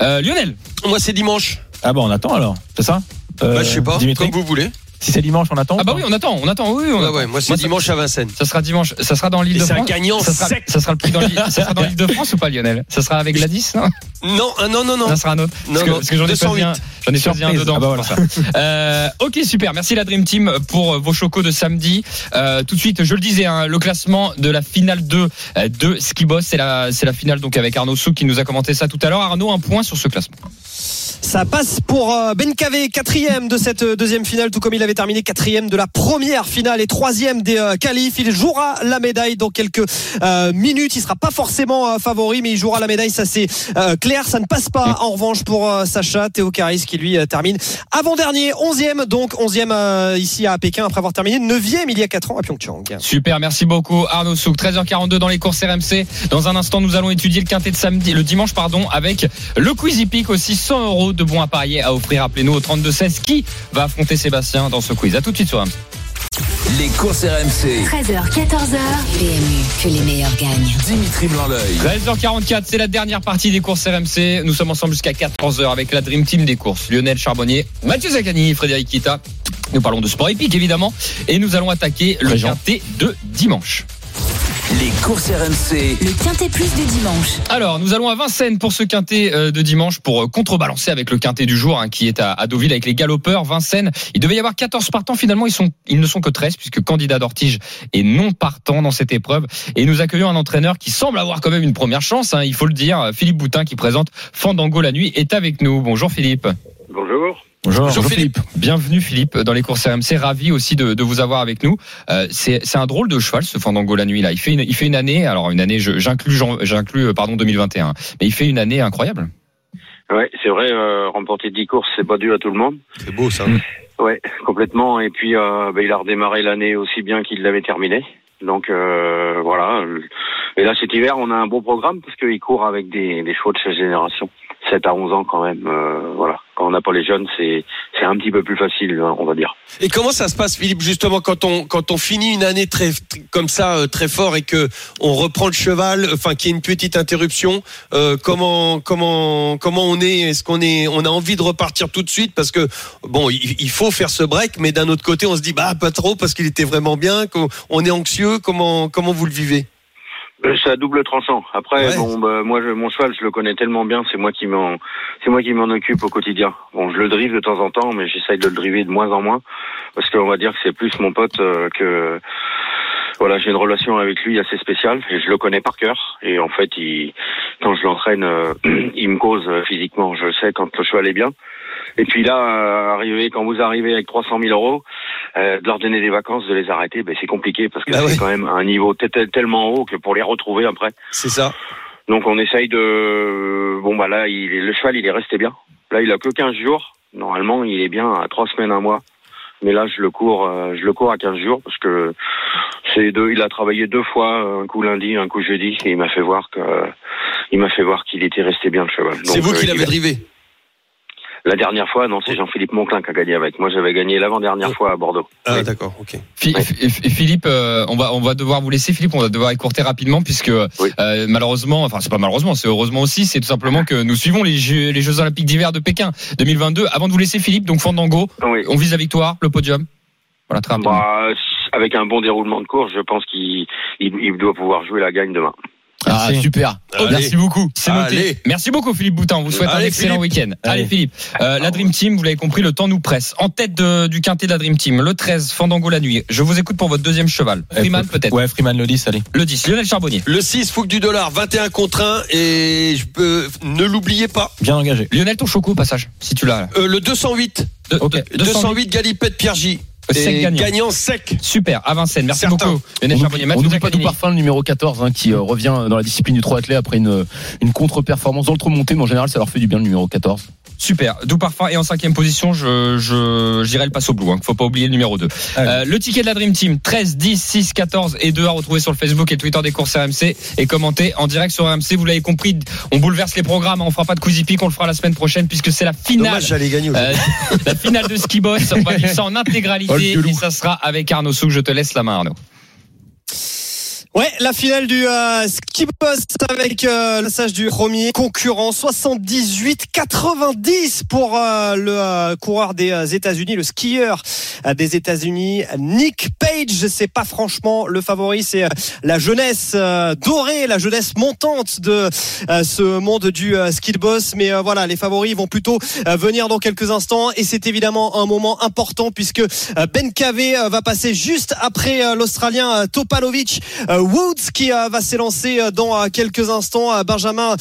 Euh, Lionel, Moi, c'est dimanche. Ah bon, on attend alors, c'est ça? Euh, bah, je sais pas, Dimitri comme vous voulez. Si c'est dimanche, on attend ah bah oui, on attend, on attend, oui, on Ouais, attend. ouais, moi, c'est Moi, ça- dimanche à Vincennes. Ça sera dimanche, ça sera dans l'île de c'est un France. gagnant ça sera, sec. ça sera le prix dans l'île, ça sera dans l'île de France ou pas Lionel Ça sera avec Gladys non Non, ah, non, non, non. Ça sera un autre. Non, parce que, non, parce que j'en ai choisi 208. un, j'en ai choisi un Surprise. dedans. Ah bah. Euh, ok, super. Merci la Dream Team pour euh, vos chocos de samedi. Euh, tout de suite, je le disais, hein, le classement de la finale 2 euh, de Ski Boss, c'est la, c'est la finale donc avec Arnaud Souk qui nous a commenté ça tout à l'heure. Arnaud, un point sur ce classement. Ça passe pour euh, Ben Cavé, quatrième de cette euh, deuxième finale, tout comme il avait terminé quatrième de la première finale et troisième des euh, qualifs. Il jouera la médaille dans quelques minutes. Il sera pas forcément favori, mais il jouera la médaille. Ça c'est clair. Ça ne passe pas en revanche pour Sacha Théo Caris qui lui termine avant dernier, onzième donc onzième ici à Pékin après avoir terminé neuvième il y a quatre ans à Pyeongchang. Super, merci beaucoup Arnaud Souk. 13h42 dans les courses RMC. Dans un instant, nous allons étudier le quintet de samedi, le dimanche pardon, avec le Quizy Peak aussi 100 euros de bons à parier à offrir. Appelez-nous au 32 16 qui va affronter Sébastien dans ce quiz? À tout de suite sur. Les courses RMC. 13h, 14h. PMU, que les meilleurs gagnent. Dimitri Blanc-L'œil. 13h44, c'est la dernière partie des courses RMC. Nous sommes ensemble jusqu'à 14h avec la Dream Team des courses. Lionel Charbonnier, Mathieu Zaccani, Frédéric Kita. Nous parlons de sport épique évidemment. Et nous allons attaquer le Régent. quintet de dimanche. Les courses RMC. Le Quintet Plus de dimanche. Alors, nous allons à Vincennes pour ce quintet euh, de dimanche pour euh, contrebalancer avec le quintet du jour hein, qui est à, à Deauville avec les galopeurs. Vincennes, il devait y avoir 14 partants. Finalement, ils, sont, ils ne sont que 13 puisque candidat d'Ortige est non partant dans cette épreuve. Et nous accueillons un entraîneur qui semble avoir quand même une première chance, hein, il faut le dire. Philippe Boutin qui présente Fandango la nuit est avec nous. Bonjour Philippe. Bonjour. Bonjour. Bonjour Philippe. Bienvenue Philippe dans les courses RMC. Ravi aussi de, de vous avoir avec nous. Euh, c'est c'est un drôle de cheval ce Fandango la nuit là. Il fait une, il fait une année. Alors une année, je- j'inclus j'inclus euh, pardon 2021. Mais il fait une année incroyable. Ouais, c'est vrai, euh, remporter 10 courses, c'est pas dû à tout le monde. C'est beau, ça. Ouais, complètement. Et puis, euh, bah, il a redémarré l'année aussi bien qu'il l'avait terminé. Donc euh, voilà. Et là, cet hiver, on a un bon programme parce qu'il court avec des, des chevaux de sa génération. 7 à 11 ans quand même. euh, voilà. Quand on n'a pas les jeunes, c'est c'est un petit peu plus facile, hein, on va dire. Et comment ça se passe, Philippe, justement, quand on quand on finit une année très comme ça euh, très fort et que on reprend le cheval, enfin qu'il y ait une petite interruption, euh, comment comment comment on est? Est-ce qu'on est on a envie de repartir tout de suite? Parce que bon, il, il faut faire ce break, mais d'un autre côté, on se dit bah pas trop parce qu'il était vraiment bien, qu'on on est anxieux. Comment comment vous le vivez? C'est à double tranchant. Après, Ouais. bon, bah, moi, je, mon cheval, je le connais tellement bien, c'est moi qui m'en, c'est moi qui m'en occupe au quotidien. Bon, je le drive de temps en temps, mais j'essaye de le driver de moins en moins, parce qu'on va dire que c'est plus mon pote euh, que. Voilà, j'ai une relation avec lui assez spéciale et je le connais par cœur. Et en fait, il, quand je l'entraîne, euh, il me cause euh, physiquement. Je sais quand le cheval est bien. Et puis là, euh, arriver, quand vous arrivez avec 300 000 euros, euh, de leur donner des vacances, de les arrêter, ben, c'est compliqué parce que Bah c'est ouais. quand même un niveau te- te- tellement haut que pour les retrouver après. C'est ça. Donc on essaye de... Bon bah là, il est... le cheval, il est resté bien. Là, il a que 15 jours. Normalement, il est bien à 3 semaines, un mois. Mais là, je le cours, euh, je le cours à 15 jours parce que c'est deux. Il a travaillé deux fois, un coup lundi, un coup jeudi, et il m'a fait voir que, il m'a fait voir qu'il était resté bien le cheval. C'est vous qui euh, il l'avez drivé. La dernière fois, non, c'est Jean-Philippe Monclin qui a gagné avec. Moi, j'avais gagné l'avant-dernière fois à Bordeaux. Ah, Oui. d'accord, ok. Philippe, euh, on va on va devoir vous laisser. Philippe, on va devoir écourter rapidement puisque euh, malheureusement, enfin c'est pas malheureusement, c'est heureusement aussi, c'est tout simplement que nous suivons les Jeux, les Jeux Olympiques d'hiver de Pékin 2022. Avant de vous laisser, Philippe, donc Fandango, on vise la victoire, le podium. Voilà, très. Bah, avec un bon déroulement de course, je pense qu'il il, il doit pouvoir jouer la gagne demain. Ah, super. Merci beaucoup. C'est noté. Allez. Merci beaucoup Philippe Boutin. On vous souhaite un excellent Philippe. week-end. Allez Philippe. Euh, la Dream Team, vous l'avez compris, le temps nous presse. En tête de- du quintet de la Dream Team, le 13, Fandango la nuit. Je vous écoute pour votre deuxième cheval. Freeman peut-être. Ouais, Freeman le 10, allez. Le 10, Lionel Charbonnier. Le 6, Fouque du dollar, 21 contre 1 et je peux, ne l'oubliez pas. Bien engagé. Lionel ton choco au passage, si tu l'as. là. Euh, le 208. De- ok. 208 Galipette Pierre J. Sec gagnant. gagnant sec. Super, à Vincennes. Merci Certain. beaucoup. On n'oublie pas tout parfum, le numéro 14, hein, qui euh, revient dans la discipline du 3 athlé après une, une contre-performance dans le trop monté, mais en général, ça leur fait du bien le numéro 14. Super, doux parfum et en cinquième position, je je j'irai le passe au blue. Hein, faut pas oublier le numéro 2 Euh, le ticket de la Dream Team 13, 10, 6, 14 et 2 à retrouver sur le Facebook et Twitter des courses RMC et commenter en direct sur RMC. Vous l'avez compris, on bouleverse les programmes. hein, On fera pas de pick, on le fera la semaine prochaine puisque c'est la finale. Dommage, j'allais gagner Euh, la finale de ski boss. On va vivre ça en intégralité Oh, et ça sera avec Arnaud Souk. Je te laisse la main, Arnaud. Ouais, la finale du euh, ski boss avec euh, le passage du premier concurrent 78-90 pour euh, le euh, coureur des euh, États-Unis, le skieur euh, des États-Unis, Nick Page. C'est pas franchement le favori, c'est la jeunesse dorée, la jeunesse montante de ce monde du ski boss. Mais voilà, les favoris vont plutôt venir dans quelques instants et c'est évidemment un moment important puisque Ben Cavé euh, va passer juste après l'Australien Topalovic Woods qui euh, va s'élancer euh, dans euh, quelques instants. Benjamin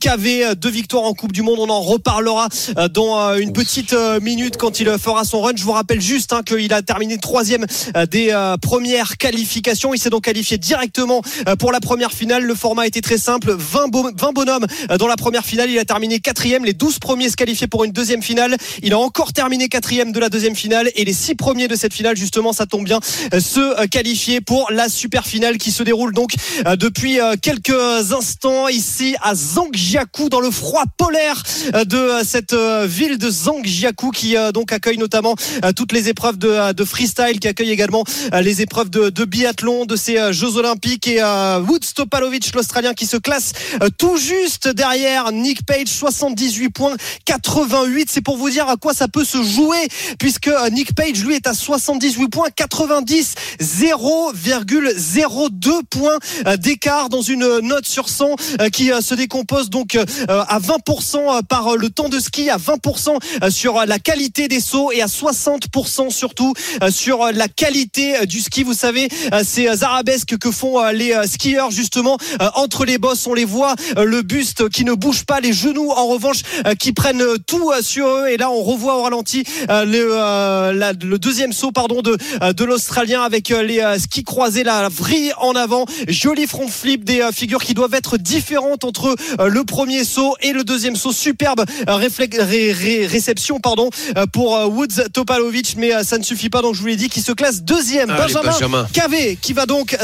Cavé, deux victoires en Coupe du Monde. On en reparlera dans une petite minute quand il fera son run. Je vous rappelle juste hein, qu'il a terminé troisième des premières qualifications. Il s'est donc qualifié directement pour la première finale. Le format était très simple. 20, bo- 20 bonhommes dans la première finale. Il a terminé quatrième. Les 12 premiers se qualifiaient pour une deuxième finale. Il a encore terminé quatrième de la deuxième finale. Et les six premiers de cette finale, justement, ça tombe bien, se qualifier pour la super finale qui se déroule donc euh, depuis euh, quelques instants ici à Zhangjiakou dans le froid polaire euh, de cette ville de Zhangjiakou qui donc accueille notamment toutes les épreuves de, de freestyle, qui accueille également les épreuves de, de biathlon de ces Jeux Olympiques et euh, Woods Topalovic, l'Australien, qui se classe tout juste derrière Nick Page, 78 points, 88. C'est pour vous dire à quoi ça peut se jouer, puisque Nick Page, lui, est à 78 points, 90, 0,02 points euh, d'écart dans une note sur 100 euh, qui euh, se décompose donc à 20% par le temps de ski, à 20% euh, sur la qualité des sauts et à 60% surtout sur la qualité du ski. Vous savez, ces arabesques que font les skieurs justement entre les bosses, on les voit, le buste qui ne bouge pas, les genoux en revanche qui prennent tout sur eux. Et là, on revoit au ralenti le, le deuxième saut pardon de de l'Australien avec les skis croisés, la vrille avant, joli front flip, des euh, figures qui doivent être différentes entre euh, le premier saut et le deuxième saut. Superbe euh, réflex- ré- ré- réception pardon pour Woods Topalovic, mais ça ne suffit pas. Donc je vous l'ai dit, qui se classe deuxième. Benjamin, Benjamin. Cavé qui va donc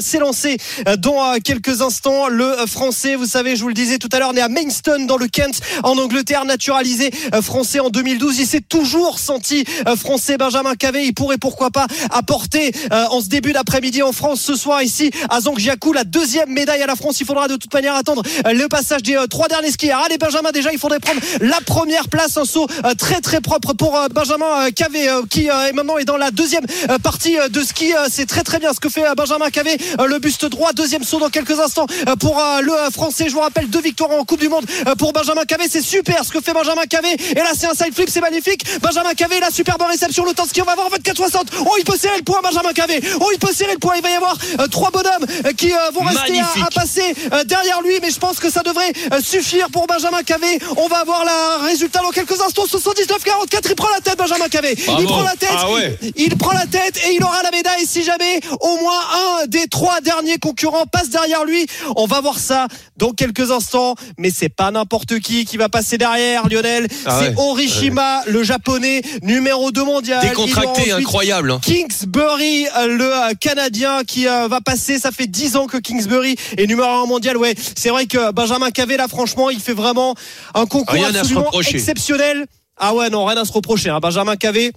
s'élancer dans quelques instants. Le français, vous savez, je vous le disais tout à l'heure, né à Maidstone dans le Kent en Angleterre, naturalisé français en 2012. Il s'est toujours senti français. Benjamin Cavé, il pourrait pourquoi pas apporter en ce début d'après-midi en France ce soir ici à Zhangjiakou la deuxième médaille à la France. Il faudra de toute manière attendre euh, le passage des euh, trois derniers skieurs. Allez Benjamin, déjà il faudrait prendre la première place, un saut euh, très très propre pour Benjamin Cavé qui est maintenant est dans la deuxième partie de ski. C'est très très bien ce que fait Benjamin Cavé, le buste droit, deuxième saut dans quelques instants pour le français. Je vous rappelle deux victoires en Coupe du Monde pour Benjamin Cavé. C'est super ce que fait Benjamin Cavé. Et là c'est un side flip, c'est magnifique. Benjamin Cavé, la superbe réception, le temps ski, on va avoir 24-60. Oh il peut serrer le point Benjamin Cavé. Oh il peut serrer le point. Il va y avoir trois bonhommes euh, qui euh, vont rester à, passer euh, derrière lui, mais je pense que ça devrait euh, suffire pour Benjamin Cavé. On va avoir la résultat dans quelques instants. 79-44, il prend la tête Benjamin Cavé. Bravo. Il prend la tête. Ah ouais. Il prend la tête et il aura la médaille si jamais au moins un des trois derniers concurrents passe derrière lui. On va voir ça dans quelques instants, mais c'est pas n'importe qui qui va passer derrière Lionel. Ah c'est ouais. Orishima, le japonais numéro 2 mondial. Décontracté, incroyable. hein. Kingsbury, euh, le euh, Canadien qui euh, euh, va passer. Ça fait 10 ans que Kingsbury est numéro 1 mondial. Ouais, c'est vrai que Benjamin Cavé là, franchement, il fait vraiment un concours absolument exceptionnel. Ah ouais, non, rien à se reprocher. hein. Benjamin Cavé.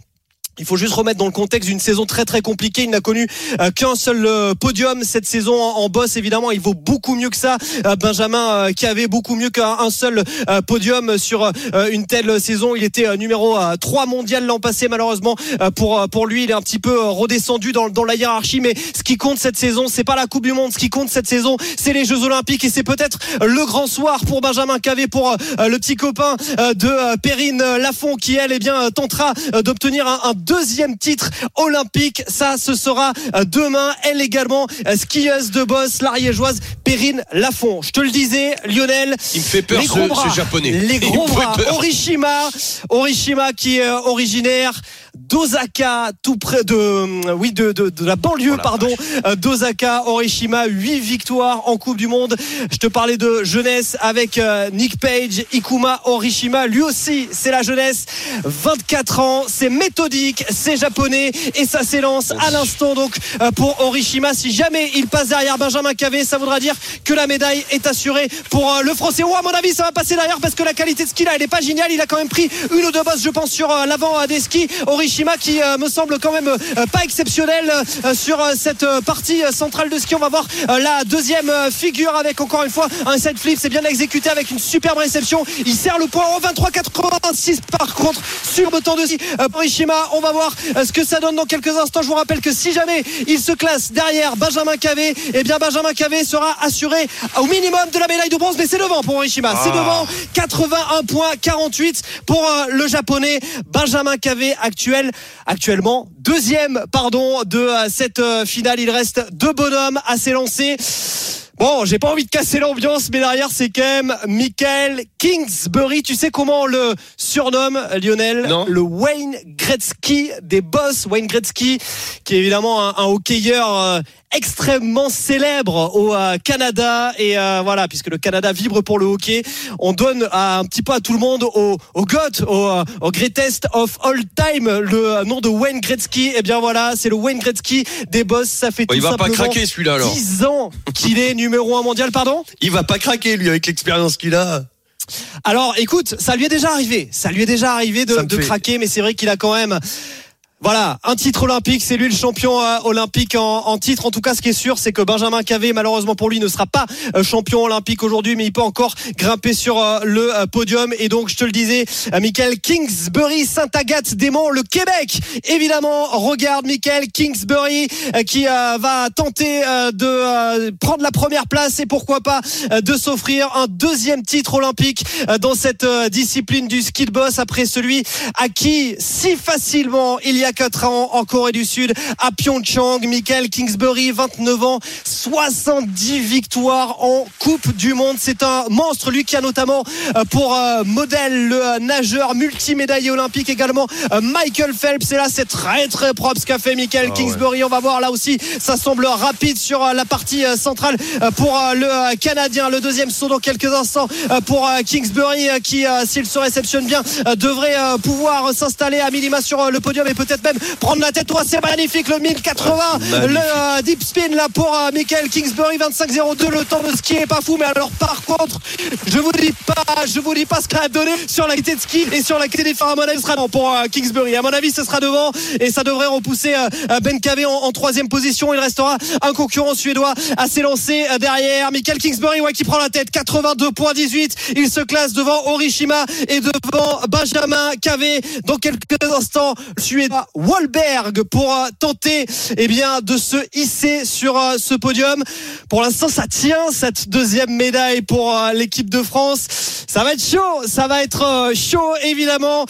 Il faut juste remettre dans le contexte d'une saison très très compliquée. Il n'a connu euh, qu'un seul euh, podium cette saison en, boss. Évidemment, il vaut beaucoup mieux que ça. Euh, Benjamin qui avait beaucoup mieux qu'un un seul podium sur une telle saison. Il était numéro euh, 3 mondial l'an passé. Malheureusement pour pour lui, il est un petit peu redescendu dans, dans la hiérarchie. Mais ce qui compte cette saison, c'est pas la Coupe du Monde. Ce qui compte cette saison, c'est les Jeux Olympiques et c'est peut-être le grand soir pour Benjamin Cavé, pour le petit copain de Perrine Lafont qui elle, eh bien, tentera d'obtenir un deuxième titre olympique. Ça, ce sera euh, demain. Elle également, euh, skieuse de boss, l'ariégeoise Perrine Lafont. Je te le disais, Lionel. Il me fait peur les ce, gros bras, ce japonais. Les gros bras. Orishima, Orishima qui est originaire d'Osaka, tout près de, euh, oui, de, de, de la banlieue, pardon, euh, d'Osaka. Orishima, 8 victoires en Coupe du Monde. Je te parlais de jeunesse avec euh, Nick Page, Ikuma Orishima. Lui aussi, c'est la jeunesse. 24 ans, c'est méthodique, c'est japonais et ça s'élance à l'instant donc pour Orishima. Si jamais il passe derrière Benjamin Cavé, ça voudra dire que la médaille est assurée pour le français. Oh, à mon avis, ça va passer derrière parce que la qualité de ski là, elle est pas géniale. Il a quand même pris une ou deux bosses, je pense, sur l'avant des skis. Qui euh, me semble quand même euh, pas exceptionnel euh, sur euh, cette euh, partie euh, centrale de ski. On va voir euh, la deuxième euh, figure avec encore une fois un side flip. C'est bien exécuté avec une superbe réception. Il sert le point en 23,86 par contre. Sur le temps de ski euh, pour Orishima. On va voir euh, ce que ça donne dans quelques instants. Je vous rappelle que si jamais il se classe derrière Benjamin Cavé, eh bien Benjamin Cavé sera assuré au minimum de la médaille de bronze. Mais c'est devant pour Orishima. C'est devant 81 points 48 pour euh, le japonais Benjamin Cavé actuel actuellement deuxième pardon de euh, cette euh, finale. Il reste deux bonhommes à s'élancer Bon, j'ai pas envie de casser l'ambiance, mais derrière, c'est quand même Michael Kingsbury. Tu sais comment on le surnomme, Lionel? Non. Le Wayne Gretzky des boss. Wayne Gretzky, qui est évidemment un, un hockeyeur euh, extrêmement célèbre au euh, Canada. Et euh, voilà, puisque le Canada vibre pour le hockey, on donne à- un petit peu à tout le monde au, au GOAT, au, au Greatest of All Time, le nom de Wayne Gretzky. Et bien voilà, c'est le Wayne Gretzky des boss. Ça fait Bon, tout il va pas simplement craquer celui-là alors. 10 ans qu'il est numéro 1 mondial, pardon Il va pas craquer lui avec l'expérience qu'il a. Alors écoute, ça lui est déjà arrivé. Ça lui est déjà arrivé de, craquer, mais c'est vrai qu'il a quand même. Voilà, un titre olympique, c'est lui le champion euh, olympique en, titre. En tout cas, ce qui est sûr, c'est que Benjamin Cavé, malheureusement pour lui, ne sera pas euh, champion olympique aujourd'hui, mais il peut encore grimper sur euh, le podium. Et donc, je te le disais, Michael Kingsbury, Saint-Agathe, Démon, le Québec, évidemment, regarde Michael Kingsbury qui va tenter de prendre la première place et pourquoi pas de s'offrir un deuxième titre olympique dans cette discipline du ski de boss après celui acquis si facilement il y a 4 ans en Corée du Sud à Pyeongchang. Michael Kingsbury, 29 ans, 70 victoires en Coupe du Monde. C'est un monstre, lui qui a notamment euh, pour euh, modèle le euh, nageur multimédaillé olympique également Michael Phelps. Et là, c'est très très propre ce qu'a fait Michael Kingsbury. On va voir là aussi, ça semble rapide sur la partie centrale pour le Canadien. Le deuxième saut dans quelques instants pour Kingsbury qui, s'il se réceptionne bien, devrait pouvoir s'installer à minima sur le podium et peut-être même prendre la tête. Oh, c'est magnifique le 1080, le euh, deep spin là pour euh, Michael Kingsbury 25-02. Le temps de ski est pas fou, mais alors par contre, je vous dis pas, je vous dis pas ce qu'a donné sur la qualité de ski et sur la qualité des phares. À mon avis, ce sera non pour euh, Kingsbury. À mon avis, ce sera devant et ça devrait repousser euh, Ben Cavé en, en troisième position. Il restera un concurrent suédois à s'élancer derrière. Michael Kingsbury, ouais, qui prend la tête. 82.18. Il se classe devant Orishima et devant Benjamin Cavé. Dans quelques instants, le suédois Wahlberg pour euh, tenter, eh bien, de se hisser sur euh, ce podium. Pour l'instant, ça tient cette deuxième médaille pour euh, l'équipe de France. Ça va être chaud, ça va être chaud évidemment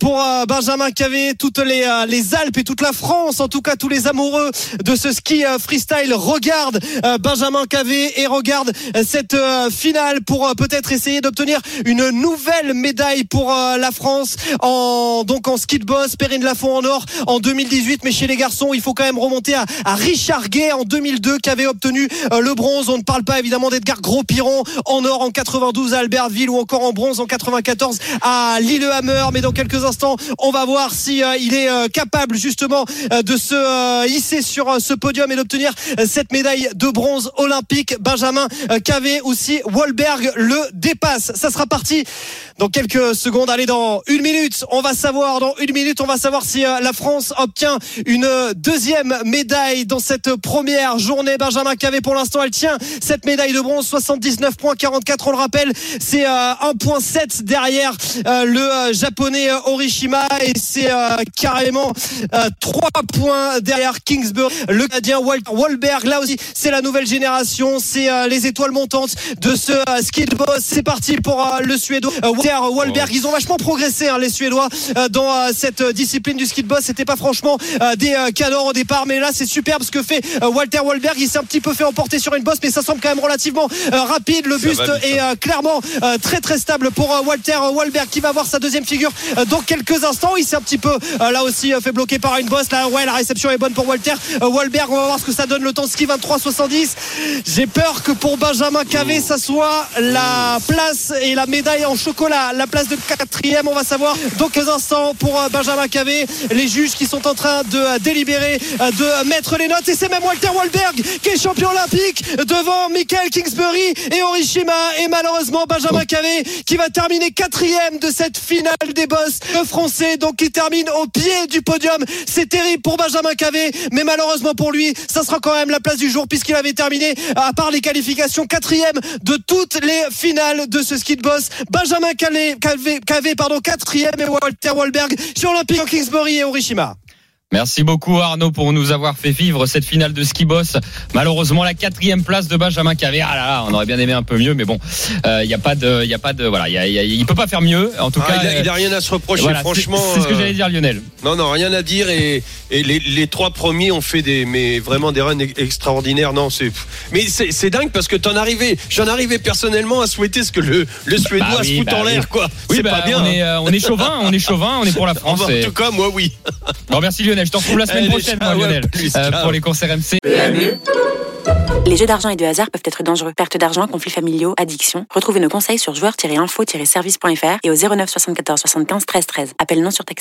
pour Benjamin Cavé, toutes les, les Alpes et toute la France, en tout cas tous les amoureux de ce ski freestyle regardent Benjamin Cavé et regardent cette finale pour peut-être essayer d'obtenir une nouvelle médaille pour la France en donc en ski de boss, Perrine Lafont en en 2018. Mais chez les garçons, il faut quand même remonter à, Richard Gay en 2002 qui avait obtenu euh, le bronze? On ne parle pas évidemment d'Edgar Gros-Piron en or en 92 à Albertville ou encore en bronze en 94 à Lillehammer. Mais dans quelques instants, on va voir si euh, il est euh, capable justement de se hisser sur ce podium et d'obtenir cette médaille de bronze olympique. Benjamin Cavé aussi, Wahlberg le dépasse. Ça sera parti dans quelques secondes. Allez, dans une minute, on va savoir, dans une minute, on va savoir si la France obtient une euh, deuxième médaille dans cette première journée. Benjamin Cavé, pour l'instant, elle tient cette médaille de bronze, 79.44. On le rappelle, c'est euh, 1.7 derrière euh, le euh, japonais euh, Orishima et c'est euh, carrément euh, 3 points derrière Kingsbury. Le Canadien Walter Wahlberg, là aussi, c'est la nouvelle génération, c'est euh, les étoiles montantes de ce euh, skid boss. C'est parti pour euh, le Suédois euh, Walter Wahlberg. Ils ont vachement progressé, hein, les Suédois, euh, dans euh, cette euh, discipline du skid boss. C'était pas franchement euh, des euh, cadors au départ, mais là, c'est superbe ce que fait euh, Walter Wahlberg. Il s'est un petit peu fait emporter sur une bosse, mais ça semble quand même relativement rapide. Le buste est euh, clairement très très stable pour Walter Wahlberg qui va voir sa deuxième figure dans quelques instants. Il s'est un petit peu là aussi fait bloquer par une bosse. Là, ouais, la réception est bonne pour Walter Wahlberg. On va voir ce que ça donne le temps de ski 23-70. J'ai peur que pour Benjamin Cavé, ça soit la place et la médaille en chocolat, la place de quatrième. On va savoir dans quelques instants pour Benjamin Cavé. Les juges qui sont en train de euh, délibérer, euh, de mettre les notes. Et c'est même Walter Wahlberg qui est champion olympique devant Michael Kingsbury et Orishima. Et malheureusement, Benjamin Cavé qui va terminer quatrième de cette finale des boss français. Donc qui termine au pied du podium. C'est terrible pour Benjamin Cavé. Mais malheureusement pour lui, ça sera quand même la place du jour puisqu'il avait terminé, à part les qualifications, quatrième de toutes les finales de ce ski de boss. Benjamin Cavé, pardon, quatrième et Walter Wahlberg sur Olympique en Kingsbury Orishima. Merci beaucoup Arnaud pour nous avoir fait vivre cette finale de ski boss. Malheureusement la quatrième place de Benjamin Cavé. Ah là là, on aurait bien aimé un peu mieux, mais bon, il y a pas de, il y a pas de, voilà, y a- y a- il peut pas faire mieux. En tout Ah, cas, il, a, il a rien à se reprocher, voilà, franchement. c'est- ce que euh, j'allais dire Lionel. Non, non, rien à dire. Et, et les, les trois premiers ont fait des, mais vraiment des runs extraordinaires. Non, c'est, mais c'est dingue parce que t'en arrivais, j'en arrivais personnellement à souhaiter ce que le, le Suédois Bah oui, se fout bah en l'air, oui. quoi. Oui, c'est bah, pas bien. on est, hein. euh, on est chauvin, on est chauvin, on est pour la France. Et- En tout cas, moi, oui. Bon, merci Lionel. Je te retrouve la semaine Allez, prochaine, moi, Lionel, euh, pour les courses RMC. Les jeux d'argent et de hasard peuvent être dangereux. Perte d'argent, conflits familiaux, addiction. Retrouvez nos conseils sur joueurs-info-service.fr et au 09 74 75 13 13. Appel non surtaxé.